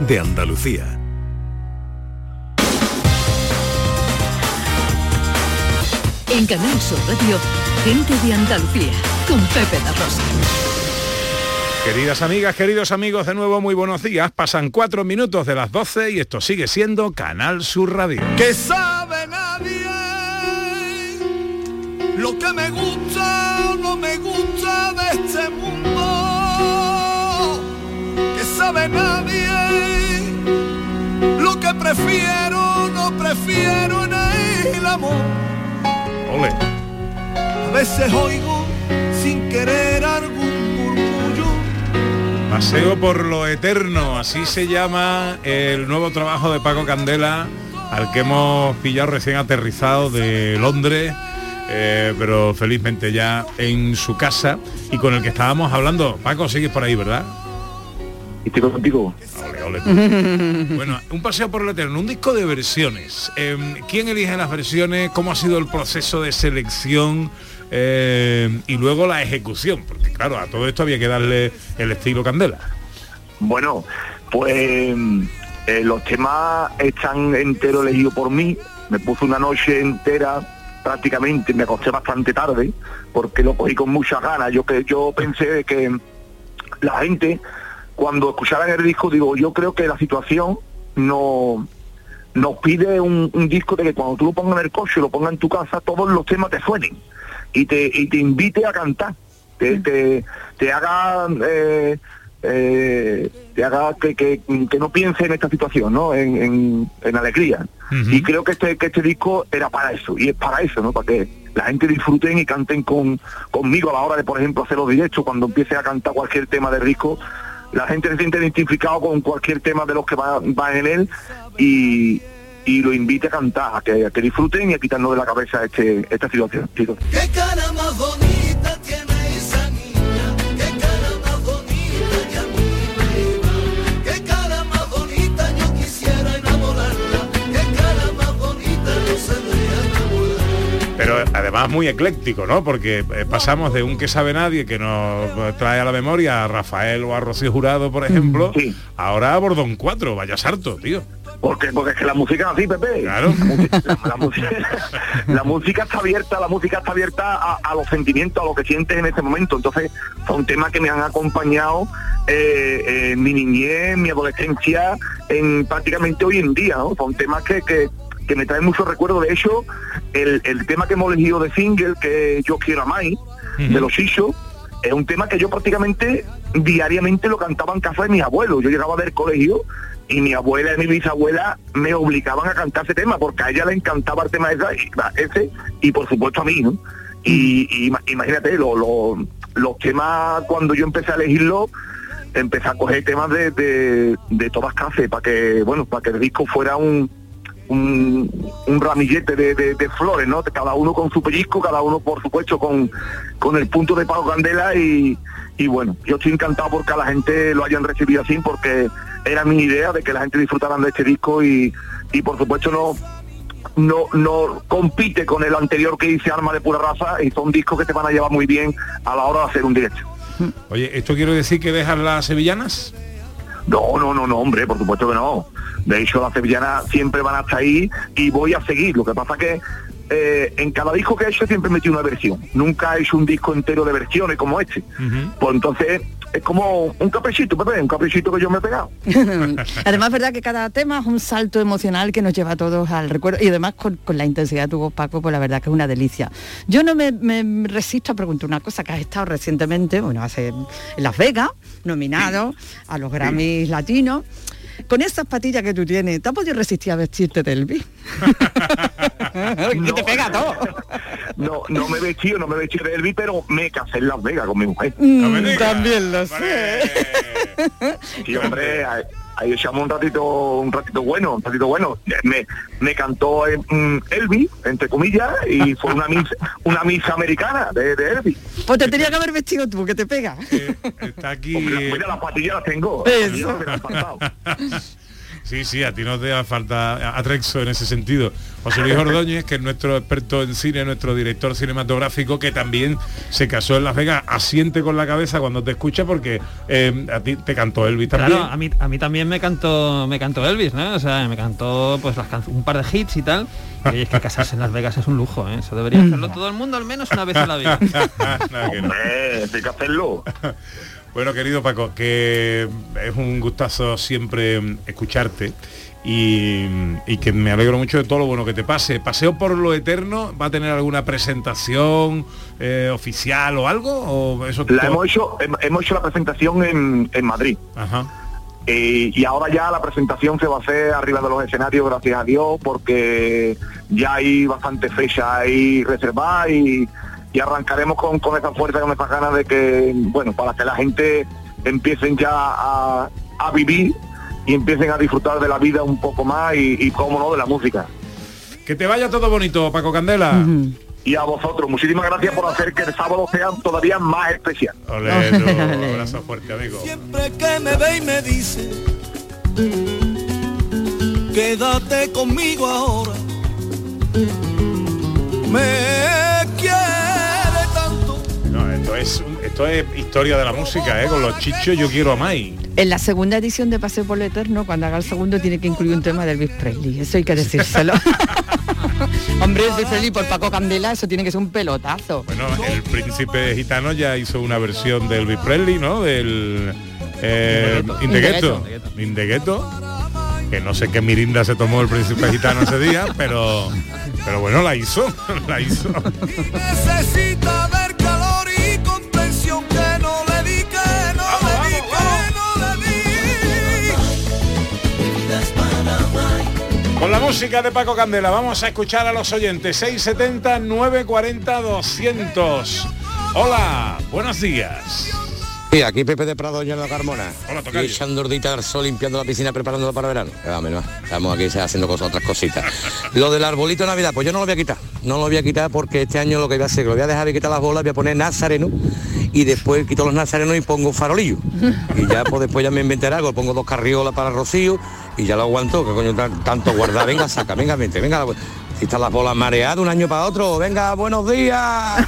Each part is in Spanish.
de Andalucía. En Canal Sur Radio, gente de Andalucía, con Pepe la Rosa. Queridas amigas, queridos amigos, de nuevo muy buenos días. Pasan cuatro minutos de las 12 y esto sigue siendo Canal Sur Radio. Que sabe nadie lo que me gusta o no me gusta de este mundo. Que sabe nadie prefiero no prefiero en el amor. Ole. A veces oigo sin querer algún murmullo. Paseo por lo eterno, así se llama el nuevo trabajo de Paco Candela, al que hemos pillado recién aterrizado de Londres, eh, pero felizmente ya en su casa y con el que estábamos hablando. Paco, sigues por ahí, ¿verdad? Estoy contigo. Ole, ole. bueno, un paseo por lo eterno, un disco de versiones. Eh, ¿Quién elige las versiones? ¿Cómo ha sido el proceso de selección? Eh, y luego la ejecución, porque claro, a todo esto había que darle el estilo Candela. Bueno, pues eh, los temas están enteros elegidos por mí. Me puse una noche entera prácticamente, me acosté bastante tarde, porque lo cogí con muchas ganas. Yo que yo pensé que la gente, cuando escucharan el disco, digo, yo creo que la situación no nos pide un, un disco de que cuando tú lo pongas en el coche, lo pongas en tu casa, todos los temas te suenen y te, y te invite a cantar, te, te, te haga eh, eh, te haga que, que, que no piense en esta situación, ¿no? En, en, en alegría. Y creo que este, que este disco era para eso, y es para eso, ¿no? Para que la gente disfruten y canten con, conmigo a la hora de, por ejemplo, hacer los directos, cuando empiece a cantar cualquier tema del disco, la gente se siente identificado con cualquier tema de los que van va en él y, y lo invite a cantar, a que, disfruten y a quitarnos de la cabeza este, esta situación, además muy ecléctico, ¿no? Porque eh, pasamos de un que sabe nadie que nos trae a la memoria a Rafael o a Rocío Jurado, por ejemplo, Sí. ahora a Bordón 4, vaya sarto, tío. Porque, porque es que la música es así, Pepe. Claro. La, música- la- la música, la música está abierta, la música está abierta a, a los sentimientos, a lo que sientes en ese momento. Entonces, son temas que me han acompañado eh, en mi niñez, en mi adolescencia, en prácticamente hoy en día, ¿no? Son temas que, que, que me traen muchos recuerdos. De hecho, el, el tema que hemos elegido de single, que yo quiero a Mai, de los Isos, es un tema que yo prácticamente diariamente lo cantaba en casa de mis abuelos. Yo llegaba del colegio y mi abuela y mi bisabuela me obligaban a cantar ese tema porque a ella le encantaba el tema esa- y- ese y por supuesto a mí, ¿no? Y, y ima- imagínate, lo- lo- los temas cuando yo empecé a elegirlo, empecé a coger temas de, de, de todas clases para que, bueno, para que el disco fuera un, un, un ramillete de, de- de flores, ¿no? Cada uno con su pellizco, cada uno por supuesto con, con el punto de Pago Candela y, y bueno, yo estoy encantado porque a la gente lo hayan recibido así porque era mi idea de que la gente disfrutara de este disco y, y por supuesto no no no compite con el anterior que hice Arma de Pura Raza y son discos que te van a llevar muy bien a la hora de hacer un directo. Oye, ¿esto quiere decir que dejas las sevillanas? No, no, no, no, hombre, por supuesto que no. De hecho, las sevillanas siempre van hasta ahí y voy a seguir. Lo que pasa que eh, en cada disco que he hecho siempre metí una versión. Nunca he hecho un disco entero de versiones como este. Pues entonces es como un caprichito, Pepe, un caprichito que yo me he pegado. Además es verdad que cada tema es un salto emocional que nos lleva a todos al recuerdo y además con, con la intensidad de tu voz, Paco, pues la verdad que es una delicia. Yo no me, me resisto a preguntar una cosa que has estado recientemente, bueno, hace en Las Vegas, nominado a los Grammys latinos. Con esas patillas que tú tienes, ¿te has podido resistir a vestirte de Elvis? que te pega todo. No, no me he vestido, no me he vestido de Elvis, pero me casé en Las Vegas con mi mujer. Mm, también lo sé. Sí, hombre, ahí, echamos un ratito, un ratito bueno, un ratito bueno. Me, me cantó eh, mm, Elvis, entre comillas, y fue una misa, una misa americana de, de Elvis. Pues te tenía que haber vestido tú, que te pega. Está aquí. Hombre, mira, las patillas las tengo. Eso. Las Sí, sí, a ti no te hace falta atrexo en ese sentido. José Luis Ordóñez, que es nuestro experto en cine, nuestro director cinematográfico, que también se casó en Las Vegas, asiente con la cabeza cuando te escucha porque eh, a ti te cantó Elvis también. Claro, a mí, a mí también me cantó, me cantó Elvis, ¿no? O sea, me cantó pues las can- un par de hits y tal. Y es que casarse en Las Vegas es un lujo, ¿eh? Eso debería hacerlo todo el mundo al menos una vez en la vida. Que no. Hombre, hay que hacerlo. Bueno, querido Paco, que es un gustazo siempre escucharte y, y que me alegro mucho de todo lo bueno que te pase. Paseo por lo eterno, ¿va a tener alguna presentación eh, oficial o algo? ¿O eso La hemos hecho, hem- hemos hecho la presentación en, en Madrid. Ajá. Eh, y ahora ya la presentación se va a hacer arriba de los escenarios, gracias a Dios, porque ya hay bastante fecha ahí reservada y, y arrancaremos con, con esa fuerza, con esa ganas de que, bueno, para que la gente empiecen ya a, a vivir y empiecen a disfrutar de la vida un poco más y, y cómo no, de la música. Que te vaya todo bonito, Paco Candela. Y a vosotros, muchísimas gracias por hacer que el sábado sea todavía más especial. Tú, un abrazo fuerte, amigo. Siempre que me ve y me dice Quédate conmigo ahora Me es, esto es historia de la música, ¿eh? Con los chichos yo quiero a Mai. En la segunda edición de Paseo por lo Eterno, cuando haga el segundo, tiene que incluir un tema de Elvis Presley. Eso hay que decírselo. Hombre, Elvis Presley por Paco Candela, eso tiene que ser un pelotazo. Bueno, el príncipe gitano ya hizo una versión de Elvis Presley, ¿no? Del eh, In the Ghetto. In the Ghetto. Que no sé qué mirinda se tomó el príncipe gitano ese día, pero pero bueno, la hizo, la hizo. Con la música de Paco Candela vamos a escuchar a los oyentes 670 940 200. Hola, buenos días. Sí, aquí Pepe de Prado, Doña de Carmona. Hola. Y echando urdita al sol, limpiando la piscina, preparándola para verano. Eh, Estamos aquí haciendo cosas, otras cositas. Lo del arbolito de Navidad, pues yo no lo voy a quitar. No lo voy a quitar porque este año lo que voy a hacer, lo voy a dejar de quitar las bolas, voy a poner nazareno y después quito los nazarenos y pongo un farolillo. Y ya pues después ya me inventaré algo, pongo dos carriolas para Rocío y ya lo aguanto, que coño tan- tanto guardar. Venga, saca, venga, vente, venga. Si están las bolas mareadas de un año para otro, venga, buenos días.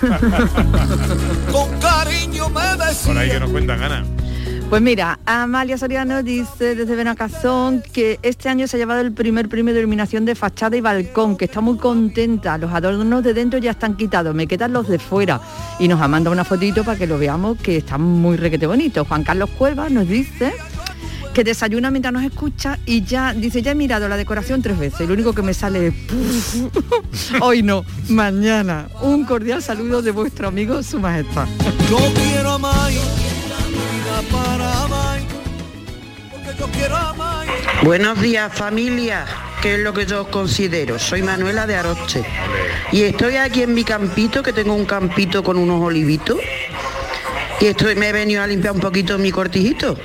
Con cariño me decía Por ahí que nos cuentan, Ana. Pues mira, Amalia Soriano dice desde Benacazón que este año se ha llevado el primer premio de iluminación de fachada y balcón, que está muy contenta. Los adornos de dentro ya están quitados, me quedan los de fuera. Y nos ha mandado una fotito para que lo veamos, que están muy requete bonitos. Juan Carlos Cuevas nos dice que desayuna mientras nos escucha y ya dice, ya he mirado la decoración tres veces. Lo único que me sale es hoy no, mañana. Un cordial saludo de vuestro amigo Su Majestad. Yo quiero a May, vida para May, porque yo quiero a May. Buenos días familia, que es lo que yo os considero. Soy Manuela de Aroche y estoy aquí en mi campito, que tengo un campito con unos olivitos y estoy, me he venido a limpiar un poquito mi cortijito.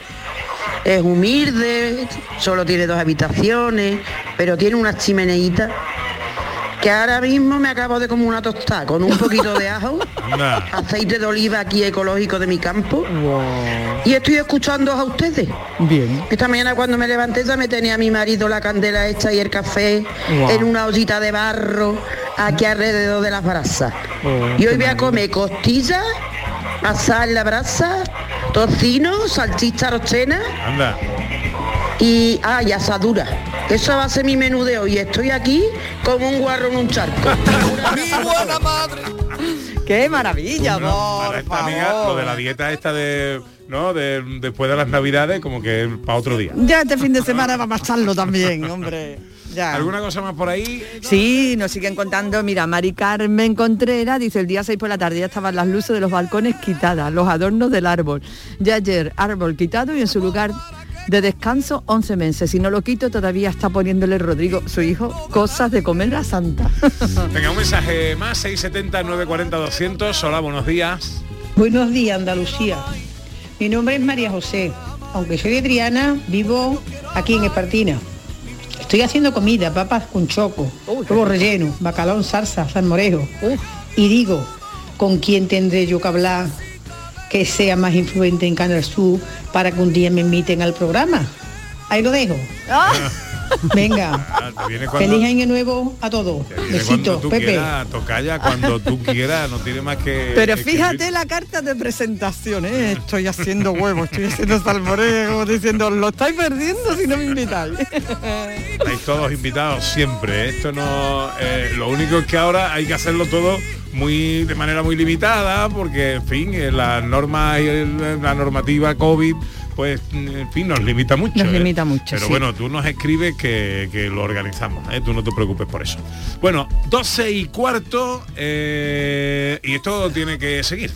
Es humilde, solo tiene dos habitaciones, pero tiene una chimeneita que ahora mismo me acabo de como una tostada con un poquito de ajo, aceite de oliva aquí ecológico de mi campo y estoy escuchando a ustedes. Bien. Esta mañana cuando me levanté ya me tenía mi marido la candela hecha y el café en una ollita de barro aquí alrededor de las brasas. Oh, y hoy voy a comer costillas, asada en la brasa, tocino, salchicha rochena Anda. y, ah, y asadura. Eso va a ser mi menú de hoy. Estoy aquí como un guarro en un charco. Mi buena madre, ¡Qué maravilla, No, para por esta amiga, favor! lo de la dieta esta de, ¿no? De, después de las navidades, como que para otro día. Ya este fin de semana vamos a echarlo también, hombre. Ya. ¿Alguna cosa más por ahí? Sí, nos siguen contando, mira, Mari Carmen Contreras dice el día 6 por la tarde ya estaban las luces de los balcones quitadas, los adornos del árbol. Ya ayer árbol quitado y en su lugar de descanso 11 meses. Si no lo quito todavía está poniéndole Rodrigo, su hijo, cosas de comer a Santa. Venga, un mensaje más, 670 940 200. Hola, buenos días. Buenos días, Andalucía. Mi nombre es María José. Aunque soy de Triana, vivo aquí en Espartina. Estoy haciendo comida, papas con choco, huevo relleno, bacalao en salsa, salmorejo. Y digo, ¿con quién tendré yo que hablar que sea más influente en Canal Sur para que un día me inviten al programa? Ahí lo dejo. Venga. Ah, te viene cuando- Feliz año nuevo a todos. te viene cuando Besitos, tú Pepe. quieras, tocaya cuando tú quieras, no tiene más que... Pero fíjate la carta de presentación, ¿eh? Estoy haciendo huevo, estoy haciendo salmorejo, como diciendo, lo estáis perdiendo si no me invitáis. Estáis todos invitados siempre. ¿eh? Esto no. eh, lo único es que ahora hay que hacerlo todo muy de manera muy limitada, porque en fin, las normas y el- la normativa COVID. Pues, en fin, nos limita mucho. Nos ¿eh? limita mucho, Pero sí. bueno, tú nos escribes que, que lo organizamos, ¿eh? tú no te preocupes por eso. Bueno, 12 y cuarto, eh, y esto tiene que seguir.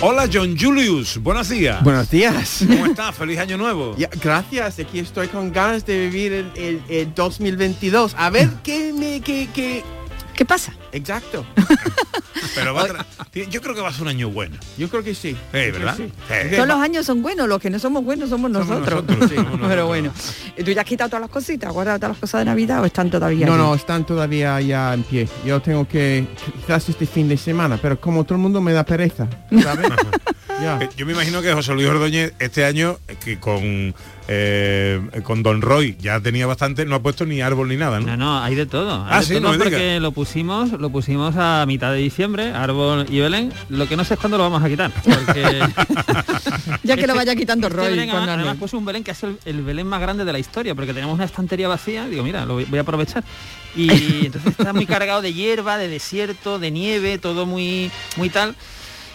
Hola John Julius, buenos días. Buenos días. ¿Cómo estás? Feliz año nuevo. Ya, gracias, aquí estoy con ganas de vivir el, el- el 2022. A ver qué me... Qué, qué... ¿Qué pasa? Exacto. Pero va a yo creo que va a ser un año bueno. Yo creo que sí. ¿verdad? Sí. Todos los años son buenos, los que no somos buenos somos nosotros. nosotros, somos Pero nosotros. bueno, ¿tú ya has quitado todas las cositas, guardado todas las cosas de Navidad o están todavía? No, allí? no, están todavía ya en pie. Yo tengo que quizás este fin de semana, pero como todo el mundo me da pereza, ¿sabes? ya. Eh, Yo me imagino que José Luis Ordóñez este año, eh, que con eh, con Don Roy ya tenía bastante, no ha puesto ni árbol ni nada, ¿no? No, no, hay de todo. Hay Ah, de sí, todo no porque lo pusimos, lo pusimos a mitad de diciembre, árbol y Belén. Lo que no sé es cuándo lo vamos a quitar. Porque Ya que lo vaya quitando este Roy. Belén, además, además puse un Belén que es el, el Belén más grande de la historia, porque tenemos una estantería vacía, digo, mira, lo voy, voy a aprovechar. Y entonces está muy cargado de hierba, de desierto, de nieve, todo muy, muy tal.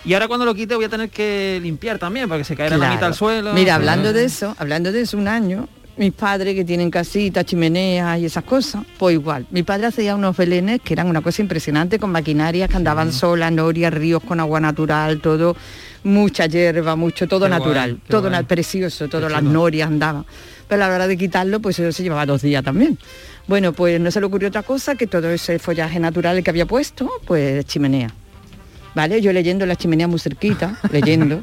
Y ahora cuando lo quite voy a tener que limpiar también, porque se caerá la Claro. mitad al suelo. Mira, hablando de eso, hablando de eso, un año, mis padres que tienen casitas, chimeneas y esas cosas, pues igual. Mi padre hacía unos belenes que eran una cosa impresionante con maquinarias que andaban solas, norias, ríos con agua natural, todo, mucha hierba, mucho, todo Qué natural, todo guay. precioso, todas las norias andaban. Pero a la hora de quitarlo, pues eso se llevaba dos días también. Bueno, pues no se le ocurrió otra cosa que todo ese follaje natural que había puesto, pues chimenea. ¿Vale? Yo leyendo la chimenea muy cerquita, leyendo.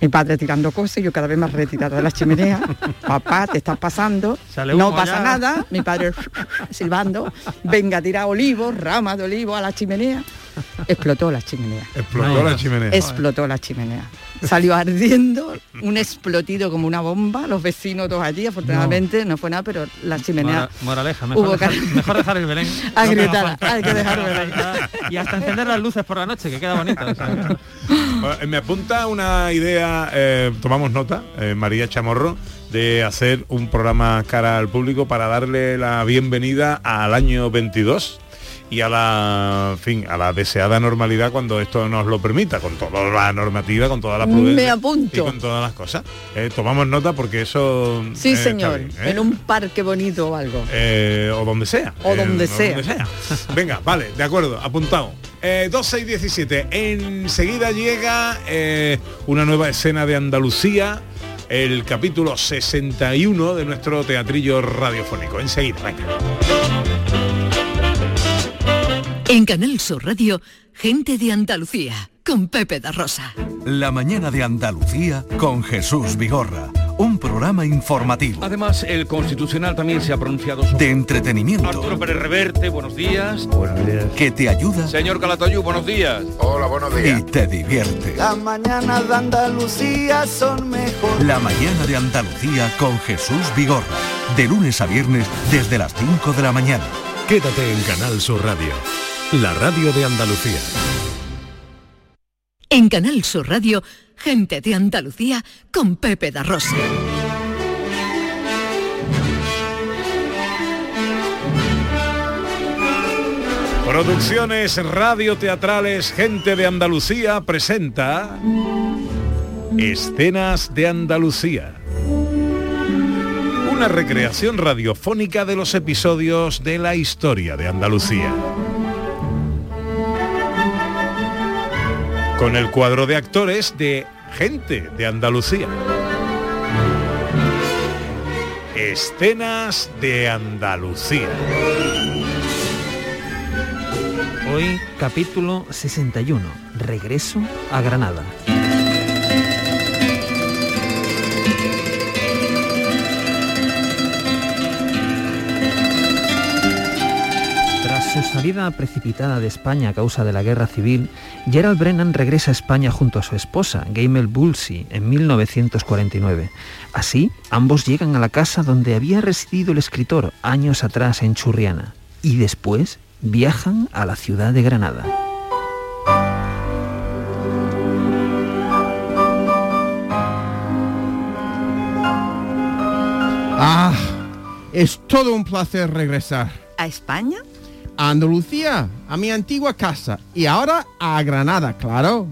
Mi padre tirando cosas y yo cada vez más retirada de la chimenea. Papá, te estás pasando. Sale no pasa ya. nada. Mi padre silbando. Venga a tirar olivos, ramas de olivo a la chimenea. Explotó la chimenea. Explotó la chimenea. Explotó la chimenea. Salió ardiendo, un explotido como una bomba, los vecinos todos allí, afortunadamente no, fue nada, pero la chimenea Mora- moraleja, mejor hubo dejar, que- mejor dejar el Belén. Agrietada, No hay que dejar el. Belén. Y hasta encender las luces por la noche, que queda bonito. o sea. Bueno, eh, Me apunta una idea, eh, tomamos nota, eh, María Chamorro, de hacer un programa cara al público para darle la bienvenida al año 22 y a la en fin a la deseada normalidad cuando esto nos lo permita con toda la normativa con toda la prudencia Me apunto. y con todas las cosas Eh, tomamos nota porque eso Sí, eh, señor, bien, ¿eh? en un parque bonito o algo. O donde sea. O donde sea. Venga, vale, de acuerdo, apuntado. Eh, 12 y 17. Enseguida llega una nueva escena de Andalucía, el capítulo 61 de nuestro teatrillo radiofónico. Enseguida, venga. En Canal Sur Radio, gente de Andalucía, con Pepe da Rosa. La mañana de Andalucía con Jesús Vigorra. Un programa informativo. Además, el Constitucional también se ha pronunciado sobre... De entretenimiento. Arturo Pérez Reverte, buenos días. Buenos días. Que te ayuda Señor Calatayú, buenos días. Hola, buenos y te divierte. Las mañanas de Andalucía son mejor. La mañana de Andalucía con Jesús Vigorra. De lunes a viernes desde las 5 de la mañana. Quédate en Canal Sur Radio, la radio de Andalucía. En Canal Sur Radio, gente de Andalucía, con Pepe da Rosa. Producciones Radio Teatrales Gente de Andalucía presenta Escenas de Andalucía. Una recreación radiofónica de los episodios de la historia de Andalucía. Con el cuadro de actores de Gente de Andalucía. Escenas de Andalucía. Hoy capítulo 61, regreso a Granada. Su salida precipitada de España a causa de la guerra civil, Gerald Brennan regresa a España junto a su esposa, Gamel Bulsey, en 1949. Así, ambos llegan a la casa donde había residido el escritor años atrás en Churriana y después viajan a la ciudad de Granada. Ah, es todo un placer regresar. ¿A España? A Andalucía, a mi antigua casa y ahora a Granada, claro.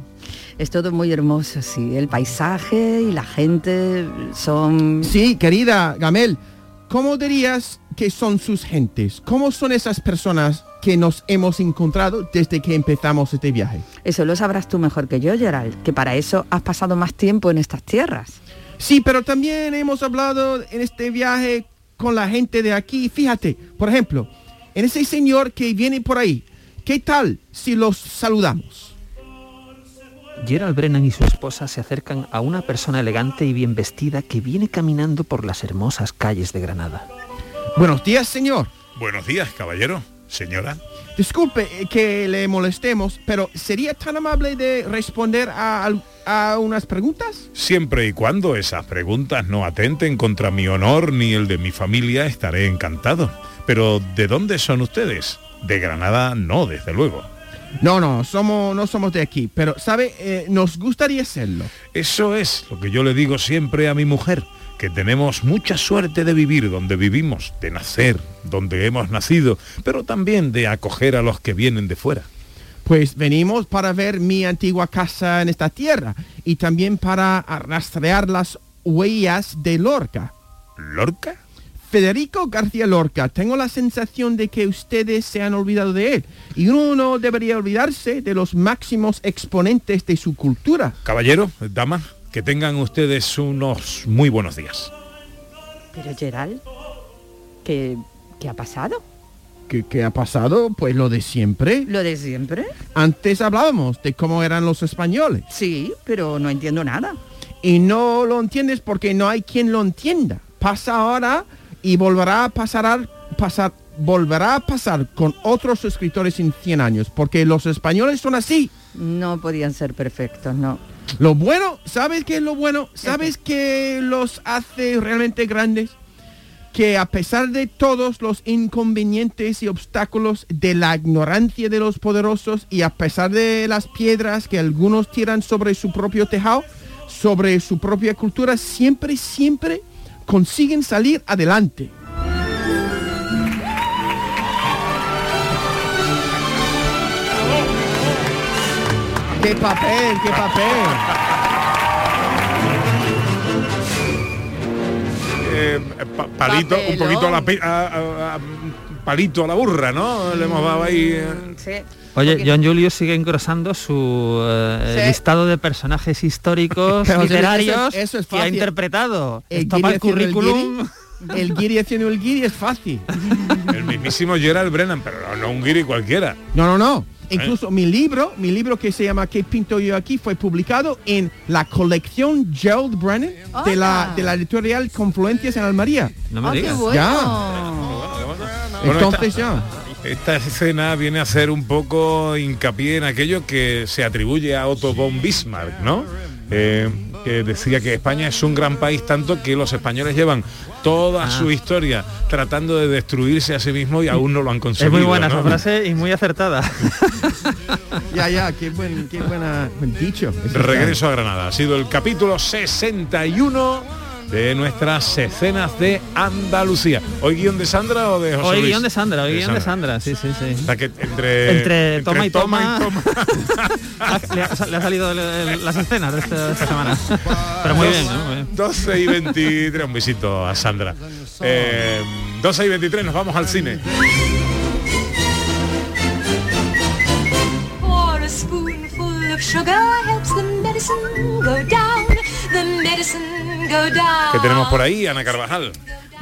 Es todo muy hermoso, sí. El paisaje y la gente son... Sí, querida Gamel, ¿cómo dirías que son sus gentes? ¿Cómo son esas personas que nos hemos encontrado desde que empezamos este viaje? Eso lo sabrás tú mejor que yo, Gerald, que para eso has pasado más tiempo en estas tierras. Sí, pero también hemos hablado en este viaje con la gente de aquí. Fíjate, por ejemplo, en ese señor que viene por ahí, ¿qué tal si los saludamos? Gerald Brennan y su esposa se acercan a una persona elegante y bien vestida que viene caminando por las hermosas calles de Granada. Buenos días, señor. Buenos días, caballero. Señora. Disculpe eh, que le molestemos, pero ¿sería tan amable de responder a, unas preguntas? Siempre y cuando esas preguntas no atenten contra mi honor ni el de mi familia, estaré encantado. Pero ¿de dónde son ustedes? De Granada no, desde luego. No, no, somos, no somos de aquí, pero, ¿sabe? Eh, nos gustaría serlo. Eso es lo que yo le digo siempre a mi mujer, que tenemos mucha suerte de vivir donde vivimos, de nacer donde hemos nacido, pero también de acoger a los que vienen de fuera. Pues venimos para ver mi antigua casa en esta tierra y también para rastrear las huellas de Lorca. ¿Lorca? Federico García Lorca, tengo la sensación de que ustedes se han olvidado de él y uno no debería olvidarse de los máximos exponentes de su cultura. Caballero, dama, que tengan ustedes unos muy buenos días. Pero Gerald, ¿qué, qué ha pasado? ¿Qué, qué ha pasado? Pues lo de siempre. ¿Lo de siempre? Antes hablábamos de cómo eran los españoles. Sí, pero no entiendo nada. Y no lo entiendes porque no hay quien lo entienda. Pasa ahora y volverá a pasar, pasar volverá a pasar con otros escritores en 100 años, porque los españoles son así. No podían ser perfectos, no. Lo bueno, ¿sabes qué es lo bueno? ¿Sabes qué los hace realmente grandes? Que a pesar de todos los inconvenientes y obstáculos de la ignorancia de los poderosos y a pesar de las piedras que algunos tiran sobre su propio tejado, sobre su propia cultura, siempre, siempre consiguen salir adelante. ¡Qué papel, qué papel! Eh, pa- palito, un poquito a la, pi- a- a- a- palito a la burra, ¿no? Le hemos dado ahí. eh. Sí. Oye, John Julius sigue engrosando su eh, Sí. listado de personajes históricos literarios eso es- eso es que ha interpretado. El para el haciendo el currículum. El guiri haciendo el guiri es fácil. El mismísimo Gerald Brennan, pero no, no un guiri cualquiera. No, no, no. Incluso mi libro, mi libro que se llama ¿Qué pinto yo aquí? fue publicado en la colección Gerald Brennan de la, de la editorial Confluencias en Almería. No me qué digas. bueno. Ya. Bueno, Entonces ya. Esta escena viene a hacer un poco hincapié en aquello que se atribuye a Otto von Bismarck, ¿no? Eh, que decía que España es un gran país tanto que los españoles llevan toda Ah. su historia tratando de destruirse a sí mismo y aún no lo han Es conseguido. muy buena ¿no? esa frase y muy acertada. Ya, ya, qué buen, qué buena buen dicho. Eso Regreso a Granada. Ha sido el capítulo 61 de nuestras escenas de Andalucía. ¿Hoy guion de Sandra o de José Hoy Luis? guion de Sandra, hoy guion de Sandra, sí, sí, sí. O sea que entre, Entre toma y toma. toma. le, ha, le ha salido el- el- las escenas de esta, de esta semana. Pero muy bien, ¿no? Muy bien. 12 y 23, un besito a Sandra. Eh, 12 y 23, nos vamos al cine. Pour a spoonful of sugar ¿Qué tenemos por ahí, Ana Carvajal?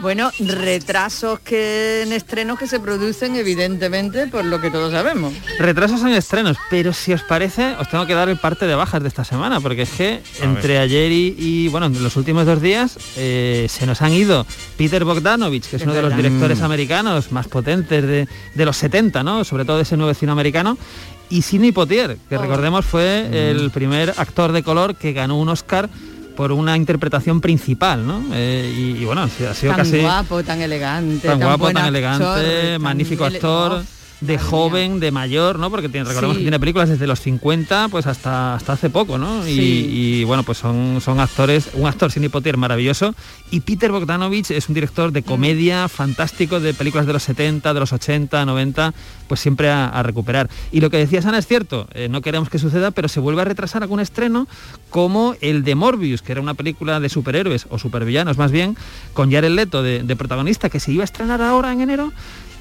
Bueno, retrasos que en estrenos que se producen evidentemente por lo que todos sabemos. Retrasos en estrenos, pero si os parece, os tengo que dar el parte de bajas de esta semana, porque es que entre ayer y, y, bueno, en los últimos dos días eh, se nos han ido Peter Bogdanovich, que es, Es uno de los directores Mm. americanos más potentes de, de los 70, ¿no? Sobre todo de ese nuevo cine americano. Y Sidney Poitier, Oh. que recordemos fue el primer actor de color que ganó un Oscar por una interpretación principal, ¿no? Eh, y, y bueno, ha sido- tan casi guapo, tan elegante, tan guapo, tan actor, elegante, tan magnífico ele- actor. Oh, de joven, de mayor, ¿no? Porque tiene, recordemos Sí. que tiene películas desde los 50 pues hasta hasta hace poco, ¿no? Y, Sí. y, bueno, pues son, son actores, un actor Sidney Poitier maravilloso y Peter Bogdanovich es un director Mm. de comedia fantástico de películas de los 70, de los 80, 90, pues siempre a, a recuperar. Y lo que decías Ana es cierto, eh, no queremos que suceda, pero se vuelve a retrasar algún estreno como el de Morbius, que era una película de superhéroes o supervillanos más bien, con Jared Leto de, de protagonista que se iba a estrenar ahora en enero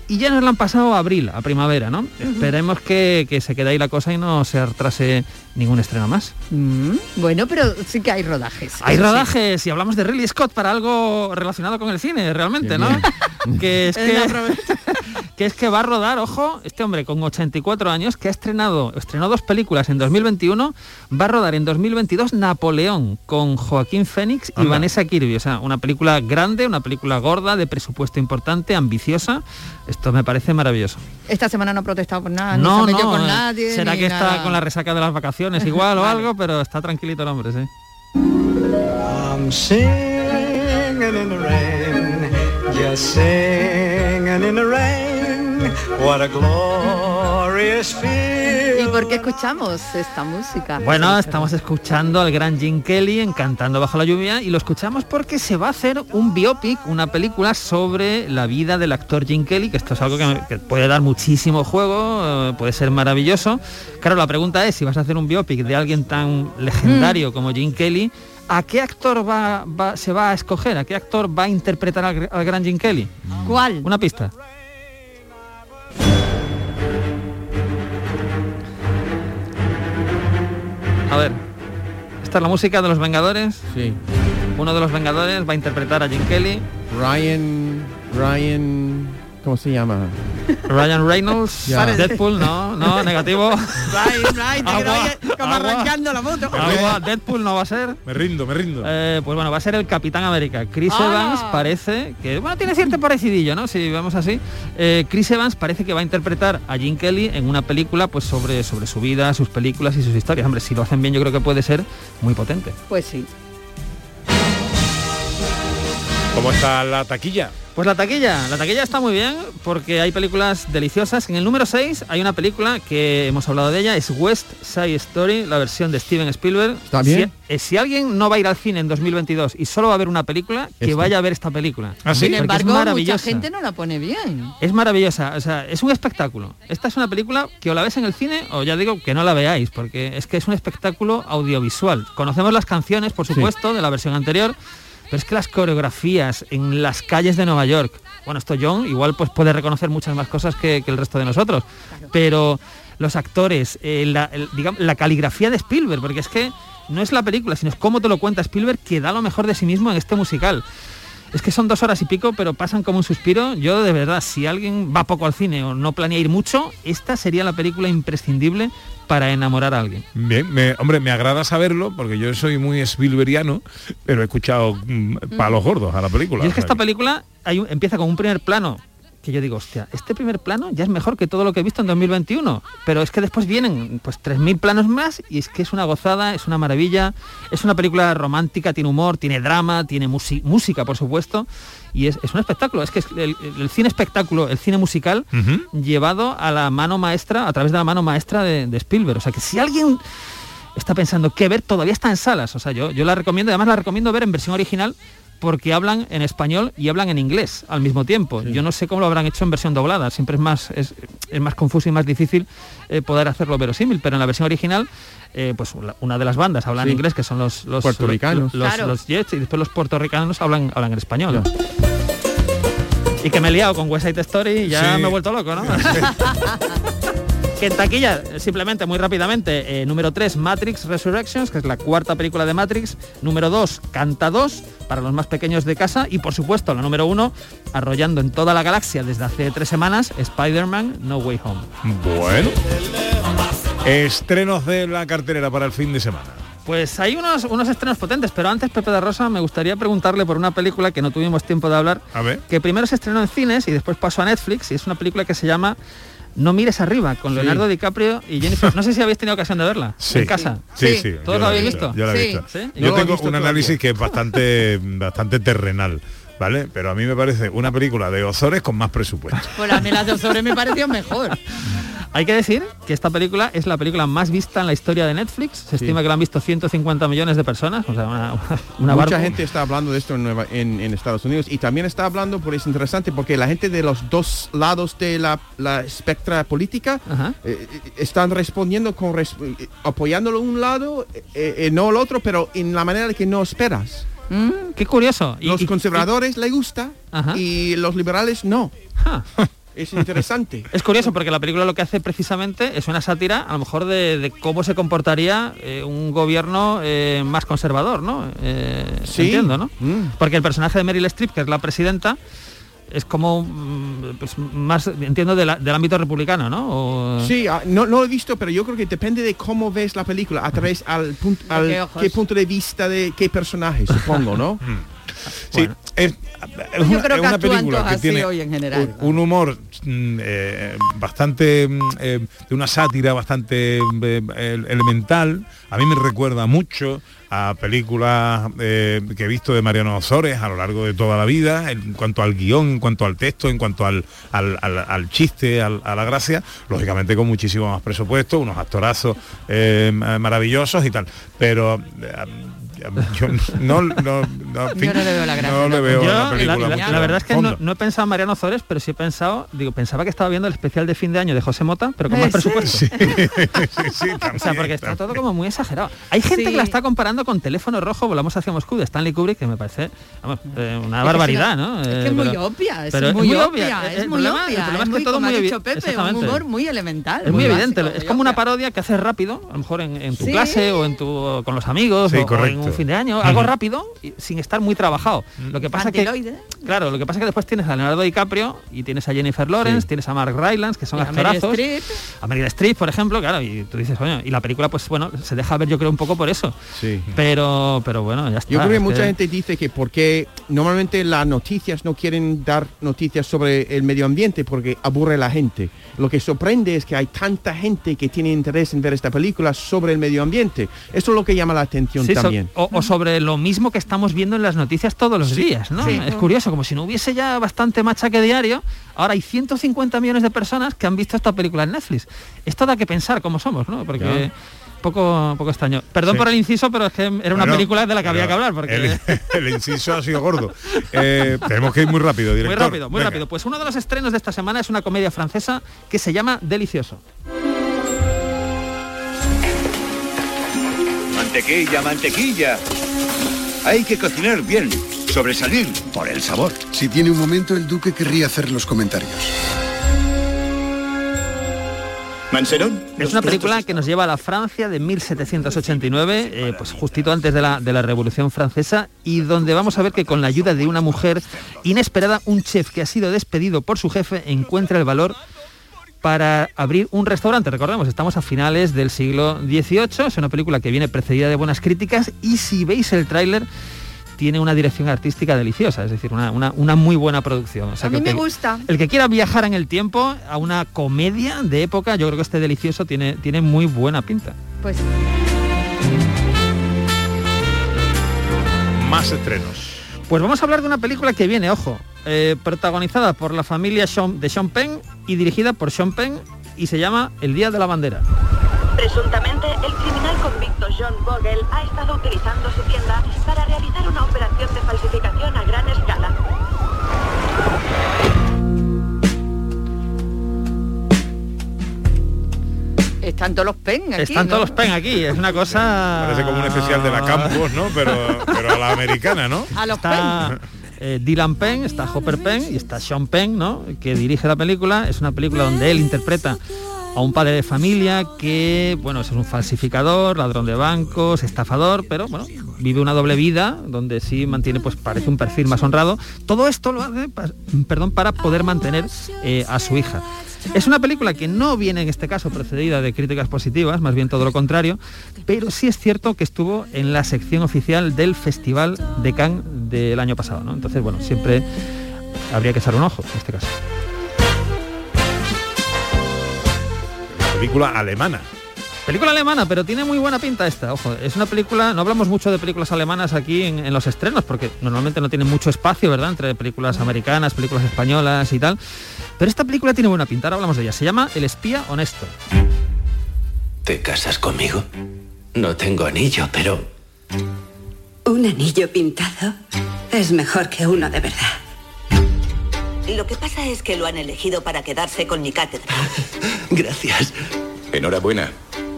y ya nos la han pasado a abril, a primavera, ¿no? Esperemos que, que se quede ahí la cosa y no se retrase ningún estreno más. Mm, bueno, pero sí que hay rodajes. Hay sí. rodajes y hablamos de Ridley Scott para algo relacionado con el cine, realmente, ¿no? que es que, la que es que va a rodar, ojo, este hombre con 84 años que ha estrenado, estrenó dos películas en 2021, va a rodar en 2022 Napoleón con Joaquín Fénix y Anda. Vanessa Kirby, o sea, una película grande, una película gorda, de presupuesto importante, ambiciosa. Esto me parece maravilloso. Esta semana no ha protestado por nada, no, ni se ha metido no, con eh, nadie. será que nada. está con la resaca de las vacaciones igual o algo, pero está tranquilito el hombre, sí. I'm singing in the rain, just singing in the rain. What a feel. ¿Y por qué escuchamos esta música? Bueno, estamos escuchando al gran Jim Kelly en Cantando bajo la lluvia y lo escuchamos porque se va a hacer un biopic, una película sobre la vida del actor Jim Kelly, que esto es algo que, que puede dar muchísimo juego, eh, puede ser maravilloso. Claro, la pregunta es si vas a hacer un biopic de alguien tan legendario como Jim Kelly, ¿a qué actor va, va- se va a escoger? ¿A qué actor va a interpretar al, al gran Jim Kelly? ¿Cuál? Una pista. A ver, esta es la música de los Vengadores. Sí. Uno de los Vengadores va a interpretar a Jim Kelly. Ryan, Ryan, ¿cómo se llama? Ryan Reynolds, Ya. Deadpool, no, no, negativo. Te Agua, ahí como agua. arrancando la moto. Agua, Deadpool no va a ser. Me rindo, me rindo. Eh, pues bueno, va a ser el Capitán América. Chris ¡Hala! Evans parece que, bueno, tiene cierto parecidillo, ¿no? Si vemos así. Eh, Chris Evans parece que va a interpretar a Jim Kelly en una película pues sobre, sobre su vida, sus películas y sus historias. Hombre, si lo hacen bien yo creo que puede ser muy potente. Pues sí. ¿Cómo está la taquilla? Pues la taquilla, la taquilla está muy bien porque hay películas deliciosas. En el número 6 hay una película que hemos hablado de ella, es West Side Story, la versión de Steven Spielberg. ¿Está bien? Si, eh, si alguien no va a ir al cine en 2022 y solo va a ver una película, que vaya a ver esta película. ¿Ah, sí? Sin Porque es embargo, mucha maravillosa. gente no la pone bien. Es maravillosa, o sea, es un espectáculo. Esta es una película que o la ves en el cine o ya digo que no la veáis, porque es que es un espectáculo audiovisual. Conocemos las canciones, por supuesto, de la versión anterior, pero es que las coreografías en las calles de Nueva York, bueno, esto John igual pues puede reconocer muchas más cosas que, que el resto de nosotros, pero los actores, eh, la, el- digamos, la caligrafía de Spielberg, porque es que no es la película, sino es cómo te lo cuenta Spielberg que da lo mejor de sí mismo en este musical. Es que son dos horas y pico, pero pasan como un suspiro. Yo de verdad, si alguien va poco al cine o no planea ir mucho, esta sería la película imprescindible para enamorar a alguien. Bien, me- hombre, me agrada saberlo porque yo soy muy Spielbergiano, pero he escuchado mm, palos gordos a la película. Y es que esta película hay un- empieza con un primer plano que yo digo, hostia, este primer plano ya es mejor que todo lo que he visto en 2021. Pero es que después vienen pues 3.000 planos más y es que es una gozada, es una maravilla. Es una película romántica, tiene humor, tiene drama, tiene música, por supuesto. Y es, es un espectáculo, es que es el, el cine espectáculo, el cine musical, llevado a la mano maestra, a través de la mano maestra de, de Spielberg. O sea que si alguien está pensando qué ver, todavía está en salas. O sea, yo, yo la recomiendo, además la recomiendo ver en versión original porque hablan en español y hablan en inglés al mismo tiempo. Yo no sé cómo lo habrán hecho en versión doblada, siempre es más, es, es más confuso y más difícil eh, poder hacerlo verosímil, pero en la versión original, eh, pues una de las bandas habla en inglés, que son los, los Puertorricanos. los, Claro. los Jets, y después los puertorricanos hablan, hablan en español. Y que me he liado con West Side Story y ya Sí. me he vuelto loco, ¿no? Que en taquilla, simplemente, muy rápidamente, eh, número 3, Matrix Resurrections, que es la cuarta película de Matrix. Número 2, Canta 2, para los más pequeños de casa. Y por supuesto, la número 1, arrollando en toda la galaxia desde hace tres semanas, Spider-Man No Way Home. Bueno. Estrenos de la cartelera para el fin de semana. Pues hay unos, unos estrenos potentes, pero antes, Pepe de Rosa, me gustaría preguntarle por una película que no tuvimos tiempo de hablar, A ver. que primero se estrenó en cines y después pasó a Netflix, y es una película que se llama No mires arriba, con Sí. Leonardo DiCaprio y Jennifer. No sé si habéis tenido ocasión de verla Sí. en casa. Sí, sí. ¿Todos yo lo habéis visto? Yo la he Sí. visto. ¿Sí? Yo tengo visto un todavía. análisis que es bastante, bastante terrenal. ¿Vale? Pero a mí me parece una película de Ozores con más presupuesto. Pues a mí las de Ozores me pareció mejor. Hay que decir que esta película es la película más vista en la historia de Netflix. Se estima que la han visto 150 millones de personas. O sea, una, una Mucha barba- gente está hablando de esto en, Nueva- en- en Estados Unidos y también está hablando, porque es interesante, porque la gente de los dos lados de la, la espectra política eh, eh, están respondiendo con res- eh, apoyándolo un lado, eh, eh, no el otro, pero en la manera que no esperas. qué curioso. los conservadores le gusta y los liberales no. Es interesante. Es curioso porque la película lo que hace precisamente es una sátira a lo mejor de, de cómo se comportaría eh, un gobierno eh, más conservador, ¿no? Eh, Sí. Entiendo, ¿no? Mm. Porque el personaje de Meryl Streep, que es la presidenta, es como mm, pues, más, entiendo, de la- del ámbito republicano, ¿no? O- Sí, ah, no, no lo he visto, pero yo creo que depende de cómo ves la película, a través al punto, ¿De al qué punto de vista de qué personaje, supongo, ¿no? Sí, es, es Yo una, es película que tiene hoy en general. un, un humor mm, eh, bastante mm, eh, de una sátira bastante eh, el- elemental. A mí me recuerda mucho a películas eh, que he visto de Mariano Ozores a lo largo de toda la vida, en cuanto al guion, en cuanto al texto, en cuanto al, al- al- al chiste, al- a la gracia, lógicamente con muchísimo más presupuesto, unos actorazos eh, maravillosos y tal. Pero eh, yo no, no, no, en fin, Yo no le veo la gracia, no le veo Yo, la la, película la- la verdad es que no, he pensado en Mariano Zores, pero sí he pensado, digo, pensaba que estaba viendo el especial de fin de año de José Mota, pero con más Eh, presupuesto. sí, o sea, porque está todo como muy exagerado. Hay gente Sí. que la está comparando con Teléfono Rojo, volamos hacia Moscú, de Stanley Kubrick, que me parece vamos, eh, una Es barbaridad, ¿no? Es Eh, que es muy obvia, es pero muy, obvia, obvia. es El muy problema- el obvia, problema es que muy, todo como ha muy Pepe, un humor muy elemental. Es muy evidente, básico, es muy como una obvia. parodia que haces rápido, a lo mejor en, tu Sí. clase o en tu con los amigos Sí, o- en correcto. Un fin de año, algo rápido y sin estar muy trabajado. Lo que pasa que claro, lo que pasa que después tienes a Leonardo DiCaprio y tienes a Jennifer Lawrence, Sí. tienes a Mark Rylance, que son Meryl actorazos. A Meryl Streep, por ejemplo, claro, y tú dices, coño, y la película pues bueno, se deja ver yo creo un poco por eso. Sí. Pero pero bueno, ya está. Yo creo que mucha gente dice que porque normalmente las noticias no quieren dar noticias sobre el medio ambiente porque aburre a la gente. Lo que sorprende es que hay tanta gente que tiene interés en ver esta película sobre el medio ambiente. Eso es lo que llama la atención Sí, so- también. O, o sobre lo mismo que estamos viendo en las noticias todos los días, ¿no? sí. Es curioso, como si no hubiese ya bastante machaque diario, ahora hay 150 millones de personas que han visto esta película en Netflix. Esto da que pensar cómo somos, ¿no? Porque Ya. poco, poco extraño. Perdón Sí. por el inciso, pero es que era una Bueno, película de la que había que hablar, porque... el, el inciso ha sido gordo. Eh, tenemos que ir muy rápido, Muy director. rápido, muy Venga. rápido. Pues uno de los estrenos de esta semana es una comedia francesa que se llama Delicioso. Mantequilla, mantequilla. Hay que cocinar bien, sobresalir por el sabor. Si tiene un momento, el duque querría hacer los comentarios. Manserón. Es una película que nos lleva a la Francia de 1789, eh, pues justito antes de la, de la Revolución Francesa, y donde vamos a ver que con la ayuda de una mujer inesperada, un chef que ha sido despedido por su jefe encuentra el valor para abrir un restaurante. Recordemos, estamos a finales del siglo XVIII, es una película que viene precedida de buenas críticas y si veis el tráiler tiene una dirección artística deliciosa, es decir, una, una- una muy buena producción. O sea, A que mí me que- gusta. el que quiera viajar en el tiempo a una comedia de época, yo creo que este delicioso tiene, tiene muy buena pinta. Pues Más estrenos. Pues vamos a hablar de una película que viene, ojo, eh, protagonizada por la familia Sean- de Sean Penn y dirigida por Sean Penn y se llama El Día de la Bandera. Presuntamente, el criminal convicto John Vogel ha estado utilizando su tienda para realizar una operación de falsificación a gran escala. están todos los pen aquí. Están ¿no? todos los Penn aquí, es una cosa... Parece como un especial de la Campos, ¿no? Pero, pero a la americana, ¿no? A los está eh, Dylan Penn, está Hopper Penn y está Sean Penn, ¿no? Que dirige la película. Es una película donde él interpreta a un padre de familia que, bueno, es un falsificador, ladrón de bancos, estafador, pero bueno, vive una doble vida donde sí mantiene, pues parece un perfil más honrado. Todo esto lo hace, perdón, para poder mantener eh, a su hija. Es una película que no viene en este caso precedida de críticas positivas, más bien todo lo contrario, pero sí es cierto que estuvo en la sección oficial del Festival de Cannes del año pasado, ¿no? Entonces, bueno, siempre habría que echar un ojo en este caso. Película alemana. Película alemana, pero tiene muy buena pinta esta, ojo. Es una película, no hablamos mucho de películas alemanas aquí en, en los estrenos, porque normalmente no tienen mucho espacio, ¿verdad? Entre películas americanas, películas españolas y tal. Pero esta película tiene buena pinta, ahora hablamos de ella. Se llama El espía honesto. ¿Te casas conmigo? No tengo anillo, pero Un anillo pintado es mejor que uno de verdad. Lo que pasa es que lo han elegido para quedarse con mi cátedra. gracias. Enhorabuena.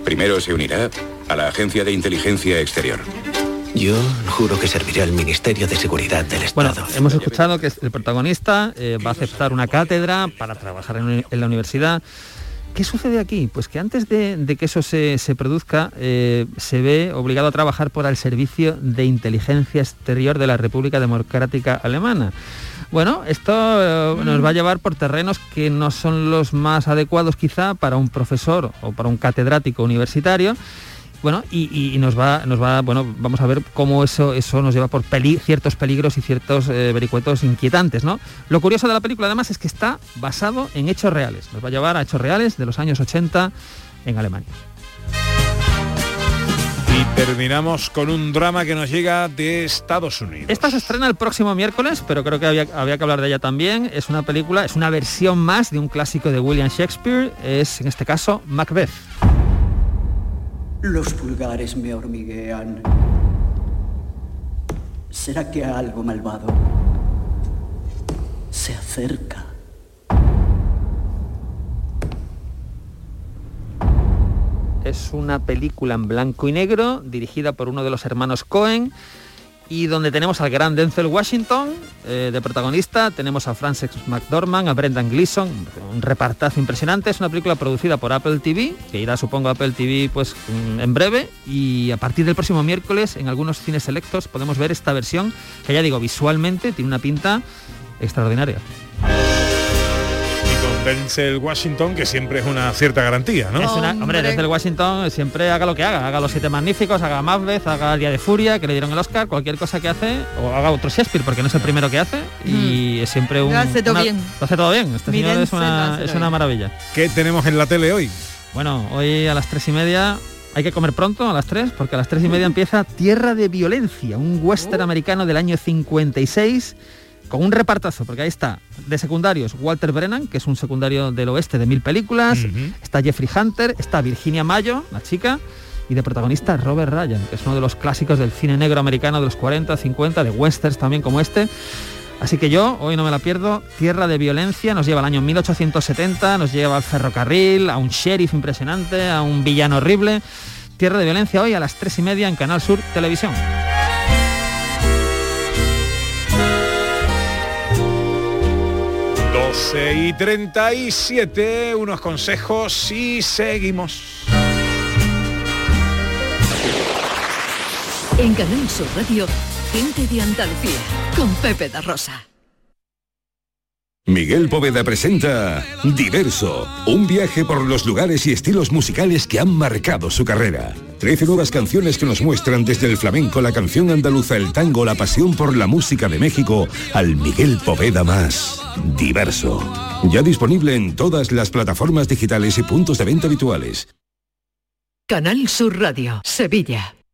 Primero se unirá a la Agencia de Inteligencia Exterior. Yo juro que serviré al Ministerio de Seguridad del Bueno, Estado. hemos escuchado que el protagonista eh, va a aceptar una cátedra para trabajar en, en la universidad. ¿Qué sucede aquí? Pues que antes de, de que eso se, se produzca, eh, se ve obligado a trabajar por el Servicio de Inteligencia Exterior de la República Democrática Alemana. Bueno, esto eh, nos va a llevar por terrenos que no son los más adecuados quizá para un profesor o para un catedrático universitario. Bueno, y, nos va, nos va, bueno, vamos a ver cómo eso, eso nos lleva por ciertos peligros y ciertos eh, vericuetos inquietantes, ¿no? Lo curioso de la película además es que está basado en hechos reales. Nos va a llevar a hechos reales de los años 80 en Alemania. Y terminamos con un drama que nos llega de Estados Unidos. Esta se estrena el próximo miércoles, pero creo que había, había que hablar de ella también. Es una película, es una versión más de un clásico de William Shakespeare. Es, en este caso, Macbeth. Los pulgares me hormiguean. ¿Será que algo malvado se acerca? Es una película en blanco y negro dirigida por uno de los hermanos Cohen y donde tenemos al gran Denzel Washington eh, de protagonista, tenemos a Frances McDormand, a Brendan Gleeson, un repartazo impresionante. Es una película producida por Apple TV, que irá supongo a Apple TV pues mm, en breve y a partir del próximo miércoles en algunos cines selectos podemos ver esta versión que ya digo visualmente tiene una pinta extraordinaria. Denzel Washington, que siempre es una cierta garantía, ¿no? Es una- hombre, desde el Washington siempre haga lo que haga, haga los siete magníficos, haga Macbeth, haga el Día de Furia, que le dieron el Oscar, cualquier cosa que hace, o haga otro Shakespeare, porque no es el primero que hace, y es siempre un... Lo hace todo una- bien. Lo hace todo bien, este Mi señor es Denzel una, es una maravilla. ¿Qué tenemos en la tele hoy? Bueno, hoy a las tres y media hay que comer pronto, a las tres, porque a las tres y media empieza Tierra de Violencia, un western americano del año 56 con un repartazo, porque ahí está, de secundarios, Walter Brennan, que es un secundario del oeste de mil películas, está Jeffrey Hunter, está Virginia Mayo, la chica, y de protagonista Robert Ryan, que es uno de los clásicos del cine negro americano de los 40, 50, de westerns también como este. Así que yo hoy no me la pierdo. Tierra de violencia nos lleva al año 1870, nos lleva al ferrocarril, a un sheriff impresionante, a un villano horrible. Tierra de violencia hoy a las tres y media en Canal Sur Televisión. 12 y 37, unos consejos y seguimos. En Canal Sur Radio, gente de Andalucía, con Pepe da Rosa. Miguel Poveda presenta Diverso, un viaje por los lugares y estilos musicales que han marcado su carrera. Trece nuevas canciones que nos muestran desde el flamenco, la canción andaluza, el tango, la pasión por la música de México, al Miguel Poveda más. Diverso. Ya disponible en todas las plataformas digitales y puntos de venta habituales. Canal Sur Radio, Sevilla.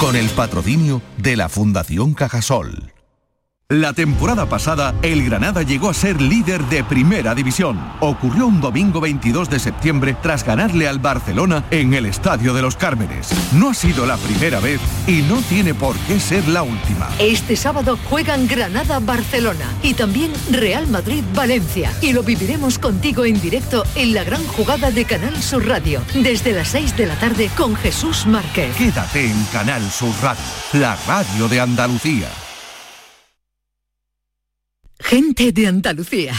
con el patrocinio de la Fundación Cajasol. La temporada pasada, el Granada llegó a ser líder de primera división. Ocurrió un domingo 22 de septiembre tras ganarle al Barcelona en el Estadio de los Cármenes. No ha sido la primera vez y no tiene por qué ser la última. Este sábado juegan Granada-Barcelona y también Real Madrid-Valencia. Y lo viviremos contigo en directo en la gran jugada de Canal Sur Radio, desde las 6 de la tarde con Jesús Márquez. Quédate en Canal Sur Radio, la radio de Andalucía. Gente de Andalucía,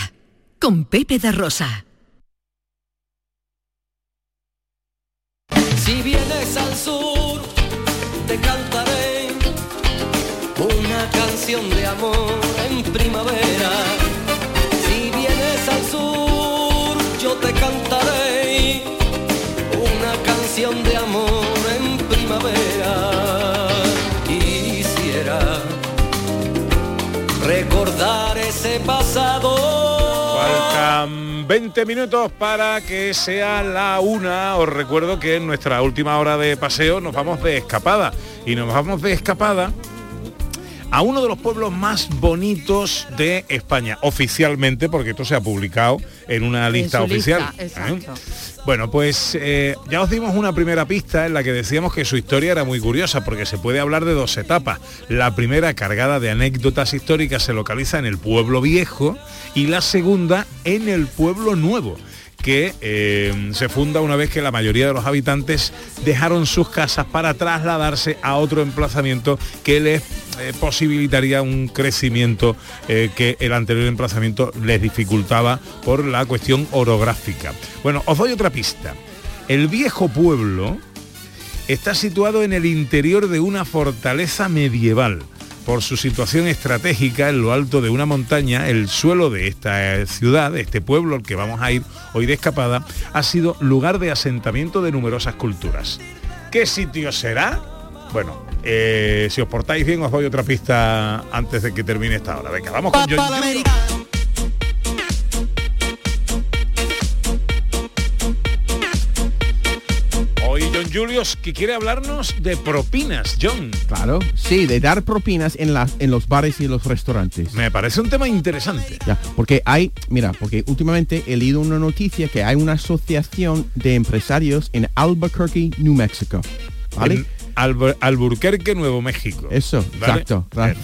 con Pepe da Rosa. Si vienes al sur, te cantaré una canción de amor en primavera. Pasado. Faltan 20 minutos para que sea la una. Os recuerdo que en nuestra última hora de paseo nos vamos de escapada. Y nos vamos de escapada a uno de los pueblos más bonitos de España, oficialmente, porque esto se ha publicado en una lista oficial. lista, ¿eh? Bueno, pues eh, ya os dimos una primera pista en la que decíamos que su historia era muy curiosa porque se puede hablar de dos etapas. La primera, cargada de anécdotas históricas, se localiza en el pueblo viejo y la segunda en el pueblo nuevo que eh, se funda una vez que la mayoría de los habitantes dejaron sus casas para trasladarse a otro emplazamiento que les eh, posibilitaría un crecimiento eh, que el anterior emplazamiento les dificultaba por la cuestión orográfica. Bueno, os doy otra pista. El viejo pueblo está situado en el interior de una fortaleza medieval. Por su situación estratégica en lo alto de una montaña, el suelo de esta eh, ciudad, de este pueblo al que vamos a ir hoy de escapada, ha sido lugar de asentamiento de numerosas culturas. ¿Qué sitio será? Bueno, eh, si os portáis bien os doy otra pista antes de que termine esta hora. Venga, vamos con John Julius. Que quiere hablarnos de propinas, John. Claro, sí, de dar propinas en, las, en los bares y en los restaurantes. Me parece un tema interesante. Ya, porque hay, mira, porque últimamente he leído una noticia que hay una asociación de empresarios en Albuquerque, New Mexico. ¿Vale? En Albu- Alburquerque, Nuevo México. Eso, ¿Vale? exacto. claro.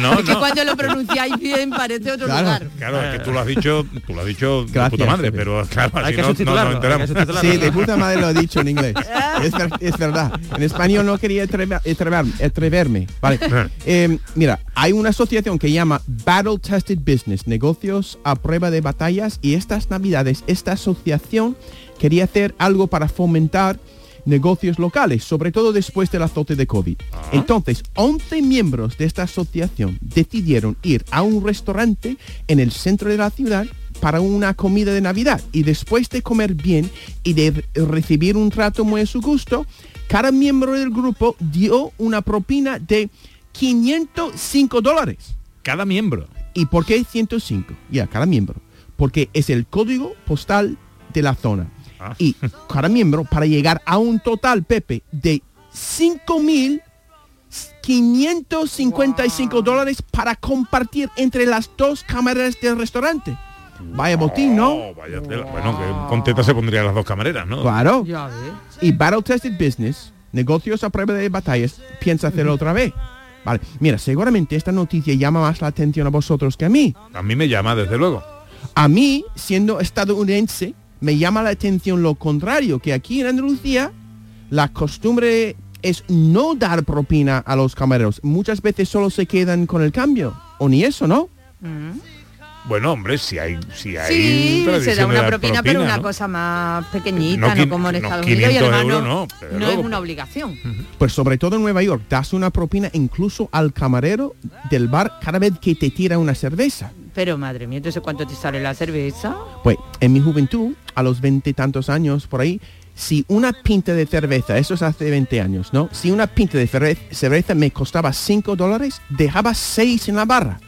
No, Es que cuando lo pronunciáis bien parece otro Claro. lugar. Claro, es que tú lo has dicho, tú lo has dicho de Gracias, puta madre, pero claro, Hay así que no, no nos enteramos. hay que subtitularlo. Sí, de puta madre lo he dicho en inglés. Es, ver- es verdad. En español no quería atrever- atrever- atreverme. Vale. Eh, mira, hay una asociación que llama Battle Tested Business, negocios a prueba de batallas, y estas navidades, esta asociación quería hacer algo para fomentar negocios locales, sobre todo después del azote de COVID. Entonces, 11 miembros de esta asociación decidieron ir a un restaurante en el centro de la ciudad para una comida de Navidad y después de comer bien y de re- recibir un trato muy a su gusto, cada miembro del grupo dio una propina de 505 dólares. Cada miembro. ¿Y por qué 105? Ya, cada miembro. Porque es el código postal de la zona. Ah. Y cada miembro para llegar a un total, Pepe, de 5.555 dólares para compartir entre las dos cámaras del restaurante. Vaya botín, ¿no? Oh, vaya tela. Bueno, que contenta se pondrían las dos camareras, ¿no? Claro. Ya ves. Y Battle Tested Business, negocios a prueba de batallas, piensa hacerlo otra vez. Vale, mira, seguramente esta noticia llama más la atención a vosotros que a mí. A mí me llama, desde luego. A mí, siendo estadounidense, me llama la atención lo contrario, que aquí en Andalucía la costumbre es no dar propina a los camareros. Muchas veces solo se quedan con el cambio. O ni eso, ¿no? Bueno, hombre, si hay, si hay Sí, se da una propina, pero una ¿no? cosa más pequeñita, No como en no, Estados Unidos. Y 500 además euros no, no, luego. es una obligación. Pues sobre todo en Nueva York, das una propina incluso al camarero del bar cada vez que te tira una cerveza. Pero madre mía, entonces ¿cuánto te sale la cerveza? Pues en mi juventud, a los veintitantos años por ahí, si una pinta de cerveza, eso es hace 20 años, ¿no? Si una pinta de cerve- cerveza me costaba 5 dólares, dejaba 6 en la barra.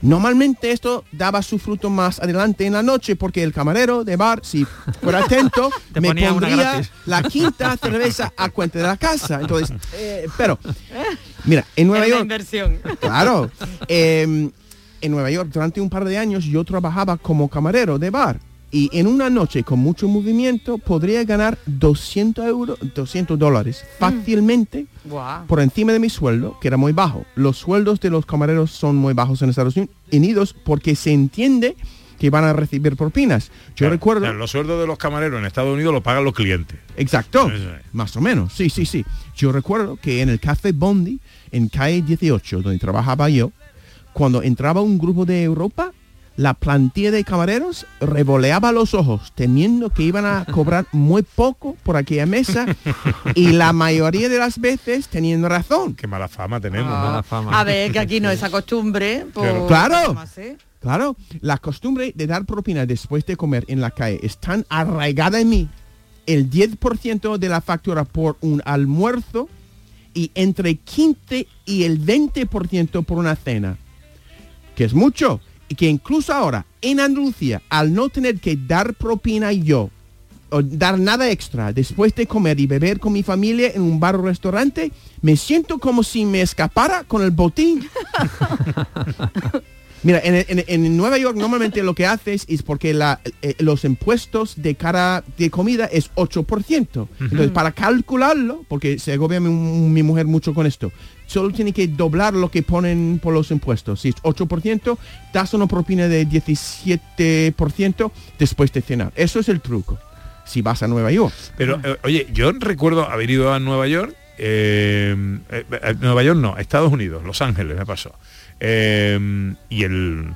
Normalmente esto daba su fruto más adelante en la noche porque el camarero de bar, si fuera atento, Te me pondría la quinta cerveza a cuenta de la casa. Entonces, eh, pero, mira, en Nueva York... inversión. Claro. eh, en Nueva York, durante un par de años, yo trabajaba como camarero de bar. Y en una noche con mucho movimiento podría ganar 200 euros, 200 dólares fácilmente Guau. por encima de mi sueldo, que era muy bajo. Los sueldos de los camareros son muy bajos en Estados Unidos porque se entiende que van a recibir propinas. Yo recuerdo... Claro, los sueldos de los camareros en Estados Unidos los pagan los clientes. Exacto, más o menos, sí, sí, sí. Yo recuerdo que en el Café Bondi, en calle 18, donde trabajaba yo, cuando entraba un grupo de Europa, la plantilla de camareros revoleaba los ojos, temiendo que iban a cobrar muy poco por aquella mesa y la mayoría de las veces teniendo razón. Qué mala fama tenemos. Ah, A ver, que aquí no es esa costumbre. pues, Claro. Claro, la costumbre de dar propina después de comer en la calle es tan arraigada en mí. El 10% de la factura por un almuerzo y entre 15 y el 20% por una cena. Que es mucho. Y que incluso ahora en Andalucía, al no tener que dar propina yo, o dar nada extra después de comer y beber con mi familia en un bar o restaurante, me siento como si me escapara con el botín. Mira, en, en- en Nueva York normalmente lo que haces es porque la- eh, los impuestos de cara de comida es 8%. Entonces, para calcularlo, porque se agobia mi, mi mujer mucho con esto, solo tiene que doblar lo que ponen por los impuestos. Si es 8%, das una propina de 17% después de cenar. Eso es el truco. Si vas a Nueva York. Pero, eh, oye, yo recuerdo haber ido a Nueva York, eh, eh, eh, Nueva York no, Estados Unidos, Los Ángeles me pasó. Eh, y el,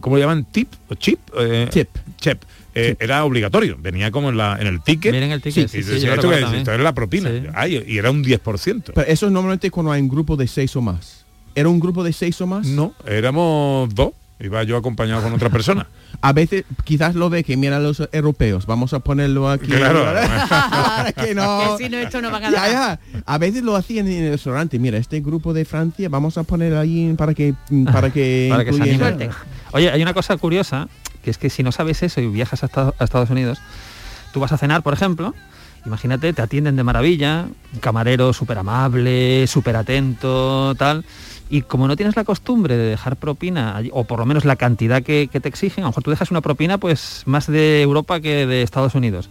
¿cómo le llaman? ¿Tip? ¿O chip? Chip. Chip. Eh, Era obligatorio, venía como en, la, en el ticket. Viene en el ticket, sí, y sí, decía, esto, también. esto era la propina. Ay, y era un 10%. Pero eso es normalmente cuando hay un grupo de seis o más. ¿Era un grupo de seis o más? No, éramos dos. Iba yo acompañado con otra persona. A veces quizás lo ve que mira a los europeos. Vamos a ponerlo aquí. Claro. Para que no. Que si no, esto no van a Ya, ya. A veces lo hacían en el restaurante. Mira, este grupo de Francia, vamos a poner ahí para que para que, para que se. Oye, hay una cosa curiosa, que es que si no sabes eso y viajas a Estados, a Estados Unidos, tú vas a cenar, por ejemplo, imagínate, te atienden de maravilla, un camarero súper amable, súper atento, tal, y como no tienes la costumbre de dejar propina, o por lo menos la cantidad que, que te exigen, a lo mejor tú dejas una propina pues más de Europa que de Estados Unidos.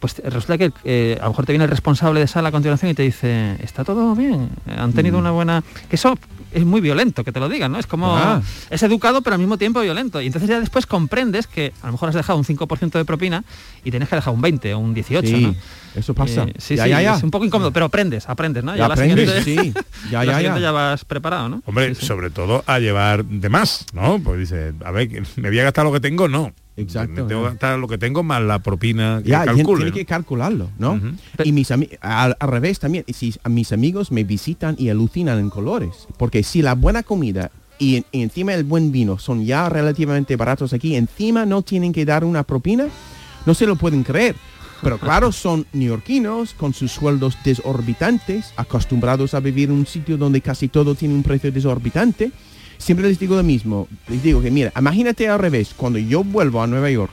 Pues resulta que eh, a lo mejor te viene el responsable de sala a continuación y te dice, está todo bien, han tenido Mm. una buena... Que eso es muy violento que te lo digan, ¿no? Es como... Ah. Es educado pero al mismo tiempo violento. Y entonces ya después comprendes que a lo mejor has dejado un 5% de propina y tienes que dejar un 20 o un 18, Sí, ¿no? eso pasa. Eh, sí, Ya, sí, ya, ya. es un poco incómodo, pero aprendes, aprendes, ¿no? Ya la aprendes, siguiente- sí. Ya, la ya, siguiente ya. ya vas preparado, ¿no? Hombre, sobre todo a llevar de más, ¿no? Pues dice, a ver, que me voy a gastar lo que tengo, no. Exacto, tengo que ya. gastar lo que tengo más la propina que Ya, calcule. tiene ¿no? que calcularlo, ¿no? Y mis ami- al, al revés también, si a mis amigos me visitan y alucinan en colores, porque si la buena comida y, y encima el buen vino son ya relativamente baratos aquí, encima no tienen que dar una propina, no se lo pueden creer. Pero claro, son neoyorquinos con sus sueldos desorbitantes, acostumbrados a vivir en un sitio donde casi todo tiene un precio desorbitante. Siempre les digo lo mismo, les digo que mira, imagínate al revés, cuando yo vuelvo a Nueva York,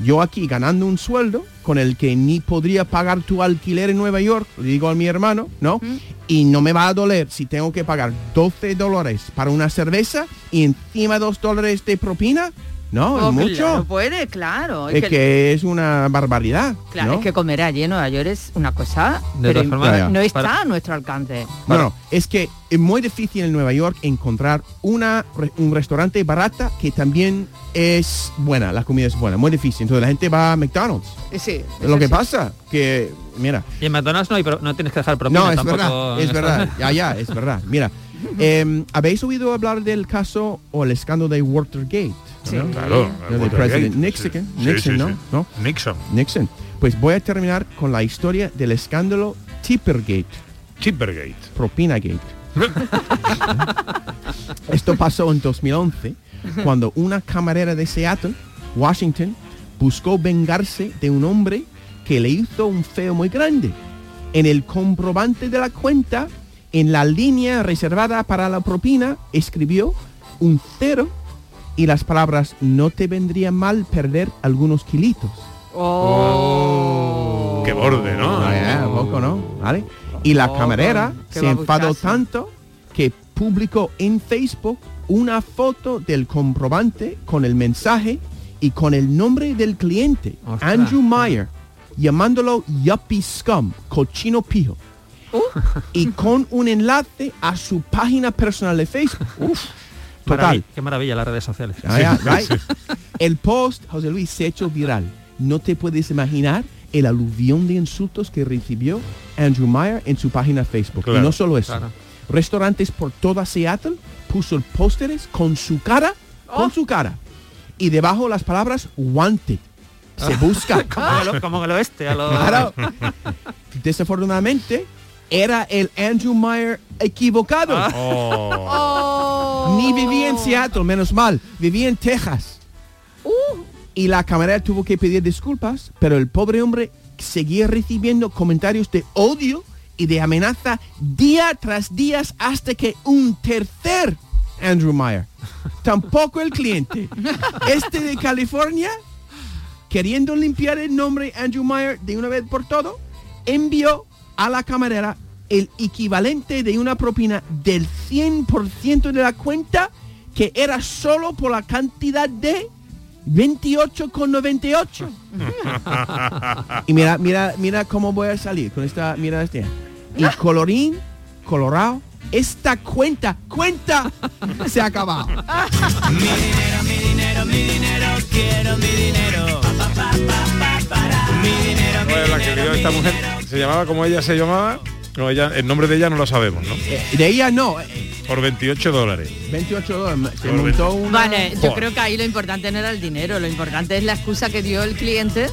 yo aquí ganando un sueldo con el que ni podría pagar tu alquiler en Nueva York, le digo a mi hermano, ¿no? Y no me va a doler si tengo que pagar 12 dólares para una cerveza y encima 2 dólares de propina. No, es Oh, mucho. Claro, puede, claro. es que es una barbaridad. Claro, ¿no? es que comer allí en Nueva York es una cosa, De pero formas, no está para- a nuestro alcance. No, no, es que es muy difícil en Nueva York encontrar una, un restaurante barata que también es buena, la comida es buena, muy difícil. Entonces la gente va a McDonald's. Sí, Lo que pasa, que, mira, Y en McDonald's no, hay no tienes que dejar propina no, es tampoco. verdad, es verdad, ya, ya, es verdad. Mira, em, ¿habéis oído hablar del caso o el escándalo de Watergate? Sí. ¿no? Claro, sí. Nixon, Sí, Nixon, sí, ¿no? sí. ¿no? Nixon. Nixon. Pues voy a terminar con la historia del escándalo Tippergate. Tippergate. Propinagate. Esto pasó en 2011, cuando una camarera de Seattle, Washington, buscó vengarse de un hombre que le hizo un feo muy grande. En el comprobante de la cuenta, en la línea reservada para la propina, escribió un cero y las palabras no te vendría mal perder algunos kilitos. Oh. Qué borde, ¿no? Ya, poco, ¿no? ¿Vale? Y la camarera qué se enfadó tanto que publicó en Facebook una foto del comprobante con el mensaje y con el nombre del cliente, Ostras. Andrew Meyer, llamándolo Yuppie Scum, cochino pijo. Uh. Y con un enlace a su página personal de Facebook. Uf, total. Qué maravilla las redes sociales. Right. El post, José Luis, se ha hecho viral. No te puedes imaginar el aluvión de insultos que recibió Andrew Meyer en su página Facebook. Claro, y no solo eso. claro. Restaurantes por toda Seattle puso pósteres con su cara, Oh. con su cara. Y debajo las palabras wanted. Se busca. como, el, como el oeste, a lo... Claro. Desafortunadamente, era el Andrew Meyer equivocado. Ah. Oh. Ni vivía en Seattle, menos mal. Vivía en Texas. Y la camarera tuvo que pedir disculpas, pero el pobre hombre seguía recibiendo comentarios de odio y de amenaza día tras día hasta que un tercer Andrew Meyer, tampoco el cliente, este de California, queriendo limpiar el nombre Andrew Meyer de una vez por todo, envió a la camarera el equivalente de una propina del 100% de la cuenta que era solo por la cantidad de 28,98. y mira, mira, mira cómo voy a salir con esta, mira este. Y colorín, colorado, esta cuenta, cuenta, se ha acabado. Mi dinero, mi dinero, mi dinero, quiero mi dinero. Pa, pa, pa, pa, pa, para. Mi dinero, mi Pues la que dinero, dio esta mujer dinero. Se llamaba como ella se llamaba. No, ella, el nombre de ella no lo sabemos, ¿no? De ella no, eh, Por 28 dólares. 28 dólares. Se montó una... Vale, yo Joder. creo que ahí lo importante no era el dinero, lo importante es la excusa que dio el cliente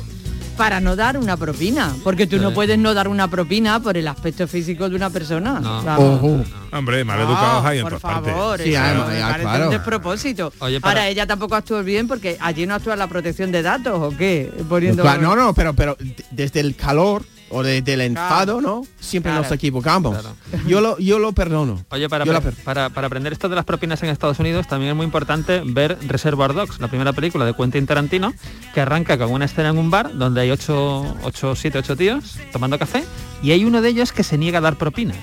para no dar una propina, porque tú no puedes no dar una propina por el aspecto físico de una persona. No. Hombre, mal educados Ah, hay en por favor, partes. Sí, eso además, me ya, parece claro. un despropósito. Oye, para- Ahora ella tampoco actuó bien porque allí no actúa la protección de datos o qué, poniendo Claro, no, no, pero, pero desde el calor o desde el enfado. ¿no? Siempre Claro. nos equivocamos. Claro. Yo lo, yo lo perdono. Oye, para, per- para, para aprender esto de las propinas en Estados Unidos también es muy importante ver Reservoir Dogs, la primera película de Quentin Tarantino, que arranca con una escena en un bar donde hay 8, 8 7, 8 tíos tomando café y hay uno de ellos que se niega a dar propina.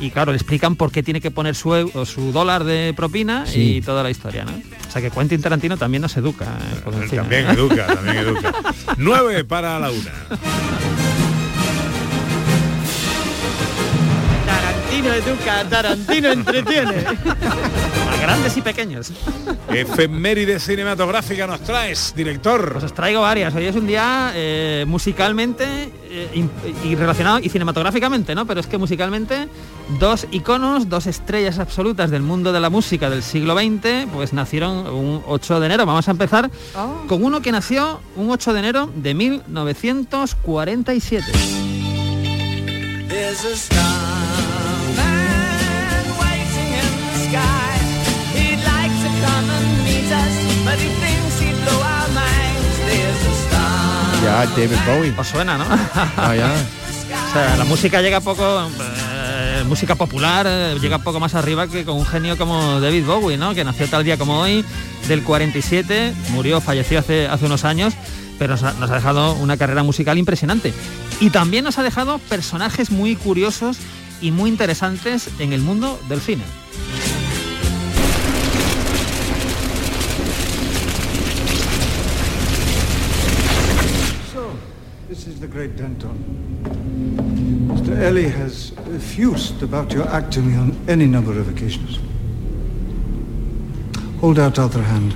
Y claro, le explican por qué tiene que poner su, su dólar de propina Sí. y toda la historia, ¿no? O sea que Quentin Tarantino también nos educa. eh, con el cine, También educa, también educa. 9 para la una. Tarantino educa, Tarantino entretiene. A grandes y pequeños. Efeméride cinematográfica nos traes, director. Pues os traigo varias. Hoy es un día eh, musicalmente eh, y relacionado y cinematográficamente, ¿no? Pero es que musicalmente dos iconos, dos estrellas absolutas del mundo de la música del siglo XX, pues nacieron un 8 de enero. Vamos a empezar Oh. con uno que nació un 8 de enero de 1947. Sky. He'd like to come and meet us, but he thinks he'd blow our minds. There's a star. Ya, David Bowie. Os suena, ¿no? Ah, ya. O sea, la música llega poco, eh, música popular, eh, llega poco más arriba que con un genio como David Bowie, ¿no? Que nació tal día como hoy, del 47, murió, falleció hace, hace unos años, pero nos ha, nos ha dejado una carrera musical impresionante. Y también nos ha dejado personajes muy curiosos y muy interesantes en el mundo del cine. The great Danton. Mr. Ellie has effused about your act to me on any number of occasions. Hold out other hand.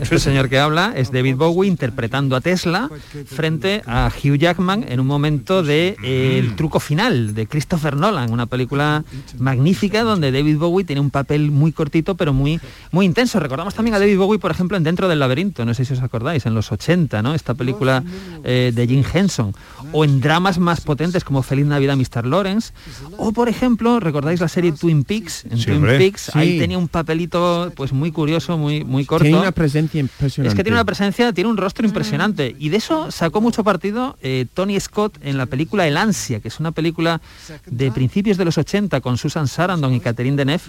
Este señor que habla es David Bowie interpretando a Tesla frente a Hugh Jackman en un momento de eh, El truco final de Christopher Nolan, una película magnífica donde David Bowie tiene un papel muy cortito pero muy muy intenso. Recordamos también a David Bowie, por ejemplo, en Dentro del laberinto, no sé si os acordáis, en los 80, ¿no? Esta película eh, de Jim Henson o en dramas más potentes como Feliz Navidad Mr. Lawrence o por ejemplo, ¿recordáis la serie Twin Peaks? En Sí, Twin hombre. Peaks ahí Sí. tenía un papelito pues muy curioso, muy muy muy corto. Tiene una presencia impresionante. Es que tiene una presencia, tiene un rostro impresionante. Y de eso sacó mucho partido eh, Tony Scott en la película El Ansia, que es una película de principios de los 80 con Susan Sarandon y Catherine Deneuve,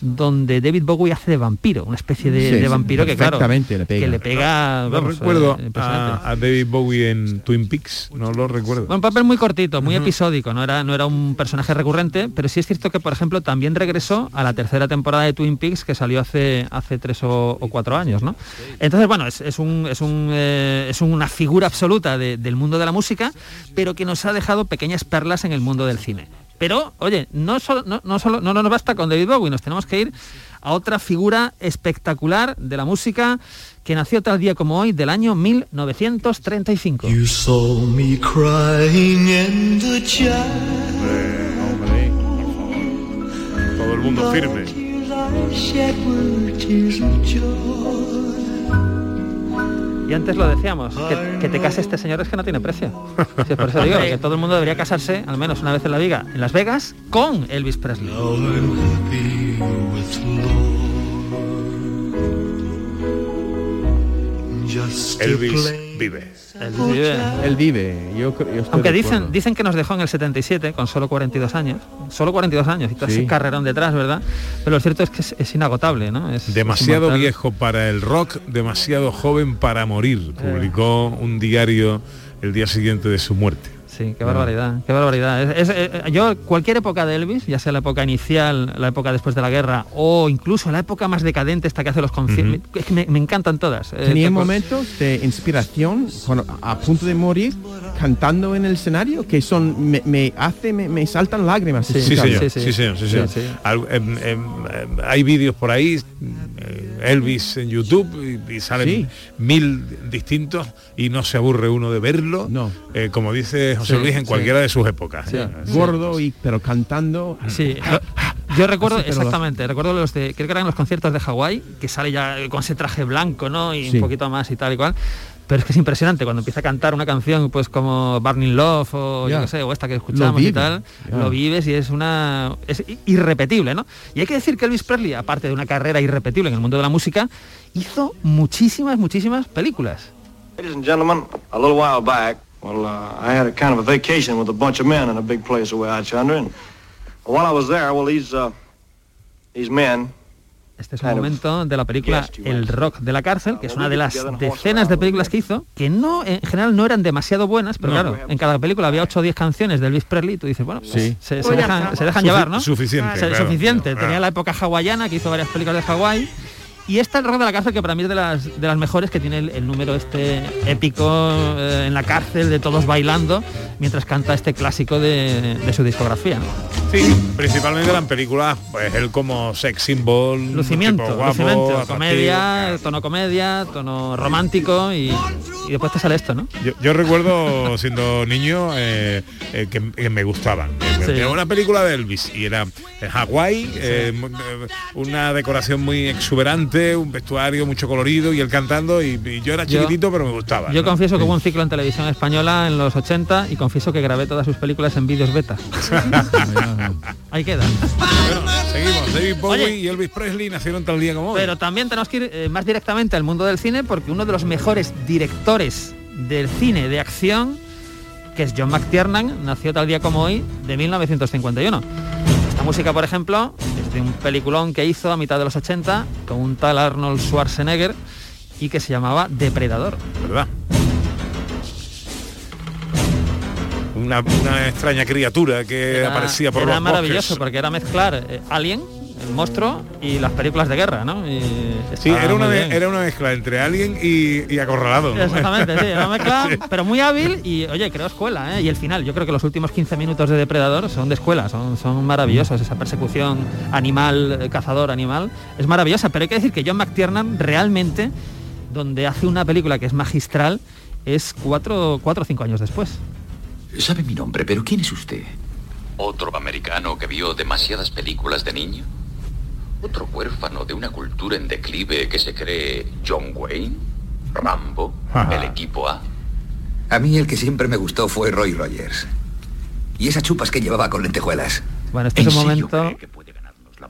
donde David Bowie hace de vampiro, una especie de, Sí, de sí, vampiro que claro, le pega. que le pega. No vamos, recuerdo eh, a David Bowie en Twin Peaks, no lo recuerdo. Bueno, un papel muy cortito, muy episódico, no era, no era un personaje recurrente, pero sí es cierto que, por ejemplo, también regresó a la tercera temporada de Twin Peaks que salió hace, hace tres o, o cuatro años, ¿no? Entonces, bueno, es, es un, es, un, eh, es una figura absoluta de- del mundo de la música, pero que nos ha dejado pequeñas perlas en el mundo del cine. Pero, oye, no, solo, no, no, solo, no nos basta con David Bowie, nos tenemos que ir a otra figura espectacular de la música que nació tal día como hoy del año 1935. You saw me crying in the child. Todo el mundo firme. Y antes lo decíamos, que, que te case este señor es que no tiene precio. Por eso digo que todo el mundo debería casarse, al menos una vez en la vida, en Las Vegas, con Elvis Presley. Elvis vive. Elvis vive. Él vive. Yo, creo- yo estoy Aunque dicen, dicen que nos dejó en el 77 con solo 42 años. Solo 42 años y todo Sí. ese carrerón detrás, ¿verdad? Pero lo cierto es que es, es inagotable, ¿no? Es, Demasiado es viejo para el rock, demasiado joven para morir. Publicó un diario el día siguiente de su muerte. Sí, qué barbaridad, qué barbaridad. Es- es- eh, yo, cualquier época de Elvis, ya sea la época inicial, la época después de la guerra, o incluso la época más decadente, esta que hace los conciertos, que me, me encantan todas. Eh, Tenía momentos de inspiración cuando a punto de morir cantando en el escenario que son me, me hace me, me saltan lágrimas Sí, escucharlo. señor, sí, señor, sí, señor. Al- em, em, em, hay vídeos por ahí, eh, Elvis en YouTube, y, y salen Sí. mil distintos y no se aburre uno de verlo, eh, como dice José Sí, Luis, en sí. cualquiera de sus épocas. Sí, Eh, gordo y pero cantando Sí, lo- yo recuerdo exactamente, recuerdo los de, creo que eran los conciertos de Hawái, que sale ya con ese traje blanco, ¿no? Y Sí. un poquito más y tal y cual. Pero es que es impresionante cuando empieza a cantar una canción, pues como Burning Love o yo Ya. qué sé, o esta que escuchamos y tal, lo vives y es una es irrepetible, ¿no? Y hay que decir que Elvis Presley, aparte de una carrera irrepetible en el mundo de la música, hizo muchísimas, muchísimas películas. Ladies and gentlemen, a little while back, well, uh, I had a kind of a vacation with a bunch of men in a big place away out yonder, and while I was there, well, these, uh, these men, Este es un momento de la película El Rock de la Cárcel, que es una de las decenas de películas que hizo, que no, en general no eran demasiado buenas, pero No. claro, en cada película había 8 o 10 canciones de Elvis Presley, y tú dices, bueno, pues Sí. se, se Pues dejan, se dejan Sufi- llevar, ¿no? suficiente, Se- claro. suficiente. Claro. Tenía la época hawaiana, que hizo varias películas de Hawái, y esta El Rock de la Cárcel, que para mí es de las, de las mejores, que tiene el, el número este épico eh, en la cárcel, de todos bailando, mientras canta este clásico de, de su discografía. Sí, principalmente eran películas, pues él como sex symbol, Lucimiento, tipo guapo, lucimiento, comedia, tono comedia, tono romántico y, y después te sale esto, ¿no? Yo, yo recuerdo siendo niño eh, eh, que, que me gustaban. Sí. Era una película de Elvis y era en Hawái, eh, una decoración muy exuberante, un vestuario mucho colorido y él cantando y, y yo era Yo- chiquitito pero me gustaba. Yo ¿no? confieso que hubo un ciclo en televisión española en los 80 y confieso que grabé todas sus películas en vídeos beta. Ahí queda. Bueno, seguimos. David Bowie Oye. y Elvis Presley nacieron tal día como hoy. Pero también tenemos que ir eh, más directamente al mundo del cine porque uno de los mejores directores del cine de acción, que es John McTiernan, nació tal día como hoy de 1951. Esta música, por ejemplo, es de un peliculón que hizo a mitad de los 80 con un tal Arnold Schwarzenegger y que se llamaba Depredador. ¿Verdad? Una, una extraña criatura que Era- aparecía por era los maravilloso bosques. porque era mezclar eh, Alien, el monstruo, y las películas de guerra, ¿no? Y Sí, era una, era mezcla entre Alien y, y Acorralado. ¿no? Exactamente, sí, era una mezcla, Sí. pero muy hábil y, oye, creo escuela, ¿eh? Y el final, yo creo que los últimos 15 minutos de Depredador son de escuela, son, son maravillosos, esa persecución animal, eh, cazador, animal, es maravillosa, pero hay que decir que John McTiernan realmente, donde hace una película que es magistral, es cuatro, cuatro o cinco años después. Sabe mi nombre, pero ¿quién es usted? ¿Otro americano que vio demasiadas películas de niño? ¿Otro huérfano de una cultura en declive que se cree John Wayne? ¿Rambo? ¿El equipo A? A mí el que siempre me gustó fue Roy Rogers. Y esas chupas que llevaba con lentejuelas. Bueno, este es un momento...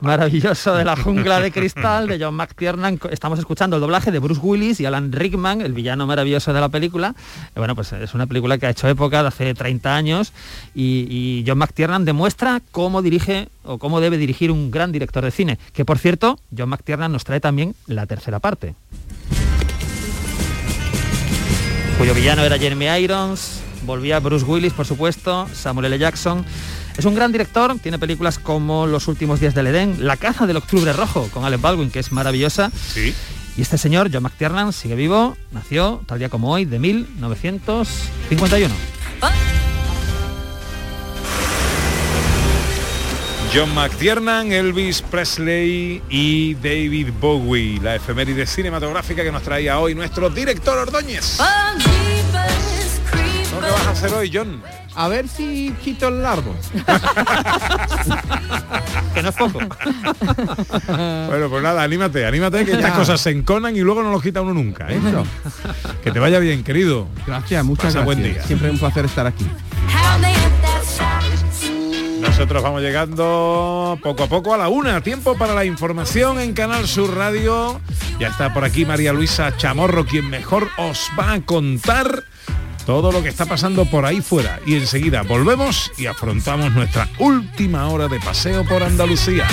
maravilloso de la jungla de cristal de John McTiernan. Estamos escuchando el doblaje de Bruce Willis y Alan Rickman, el villano maravilloso de la película. Eh, Bueno, pues es una película que ha hecho época de hace 30 años y, y John McTiernan demuestra cómo dirige o cómo debe dirigir un gran director de cine. Que por cierto, John McTiernan nos trae también la tercera parte. Cuyo villano era Jeremy Irons, volvía Bruce Willis, por supuesto, Samuel L. Jackson. Es un gran director, tiene películas como Los últimos días del Edén, La caza del octubre rojo con Alec Baldwin, que es maravillosa. Sí. Y este señor, John McTiernan, sigue vivo, nació tal día como hoy, de 1951. John McTiernan, Elvis Presley y David Bowie, la efeméride cinematográfica que nos traía hoy nuestro director Ordóñez. ¿No ¿Qué vas a hacer hoy, John? A ver si quito el árbol. que no es poco. Bueno, pues nada, anímate, anímate que estas cosas se enconan y luego no los quita uno nunca. ¿eh? Que te vaya bien, querido. Gracias, muchas Pasa gracias. buen día. Siempre es un placer estar aquí. Nosotros vamos llegando poco a poco a la una. Tiempo para la información en Canal Sur Radio. Ya está por aquí María Luisa Chamorro, quien mejor os va a contar todo lo que está pasando por ahí fuera. Y enseguida volvemos y afrontamos nuestra última hora de paseo por Andalucía.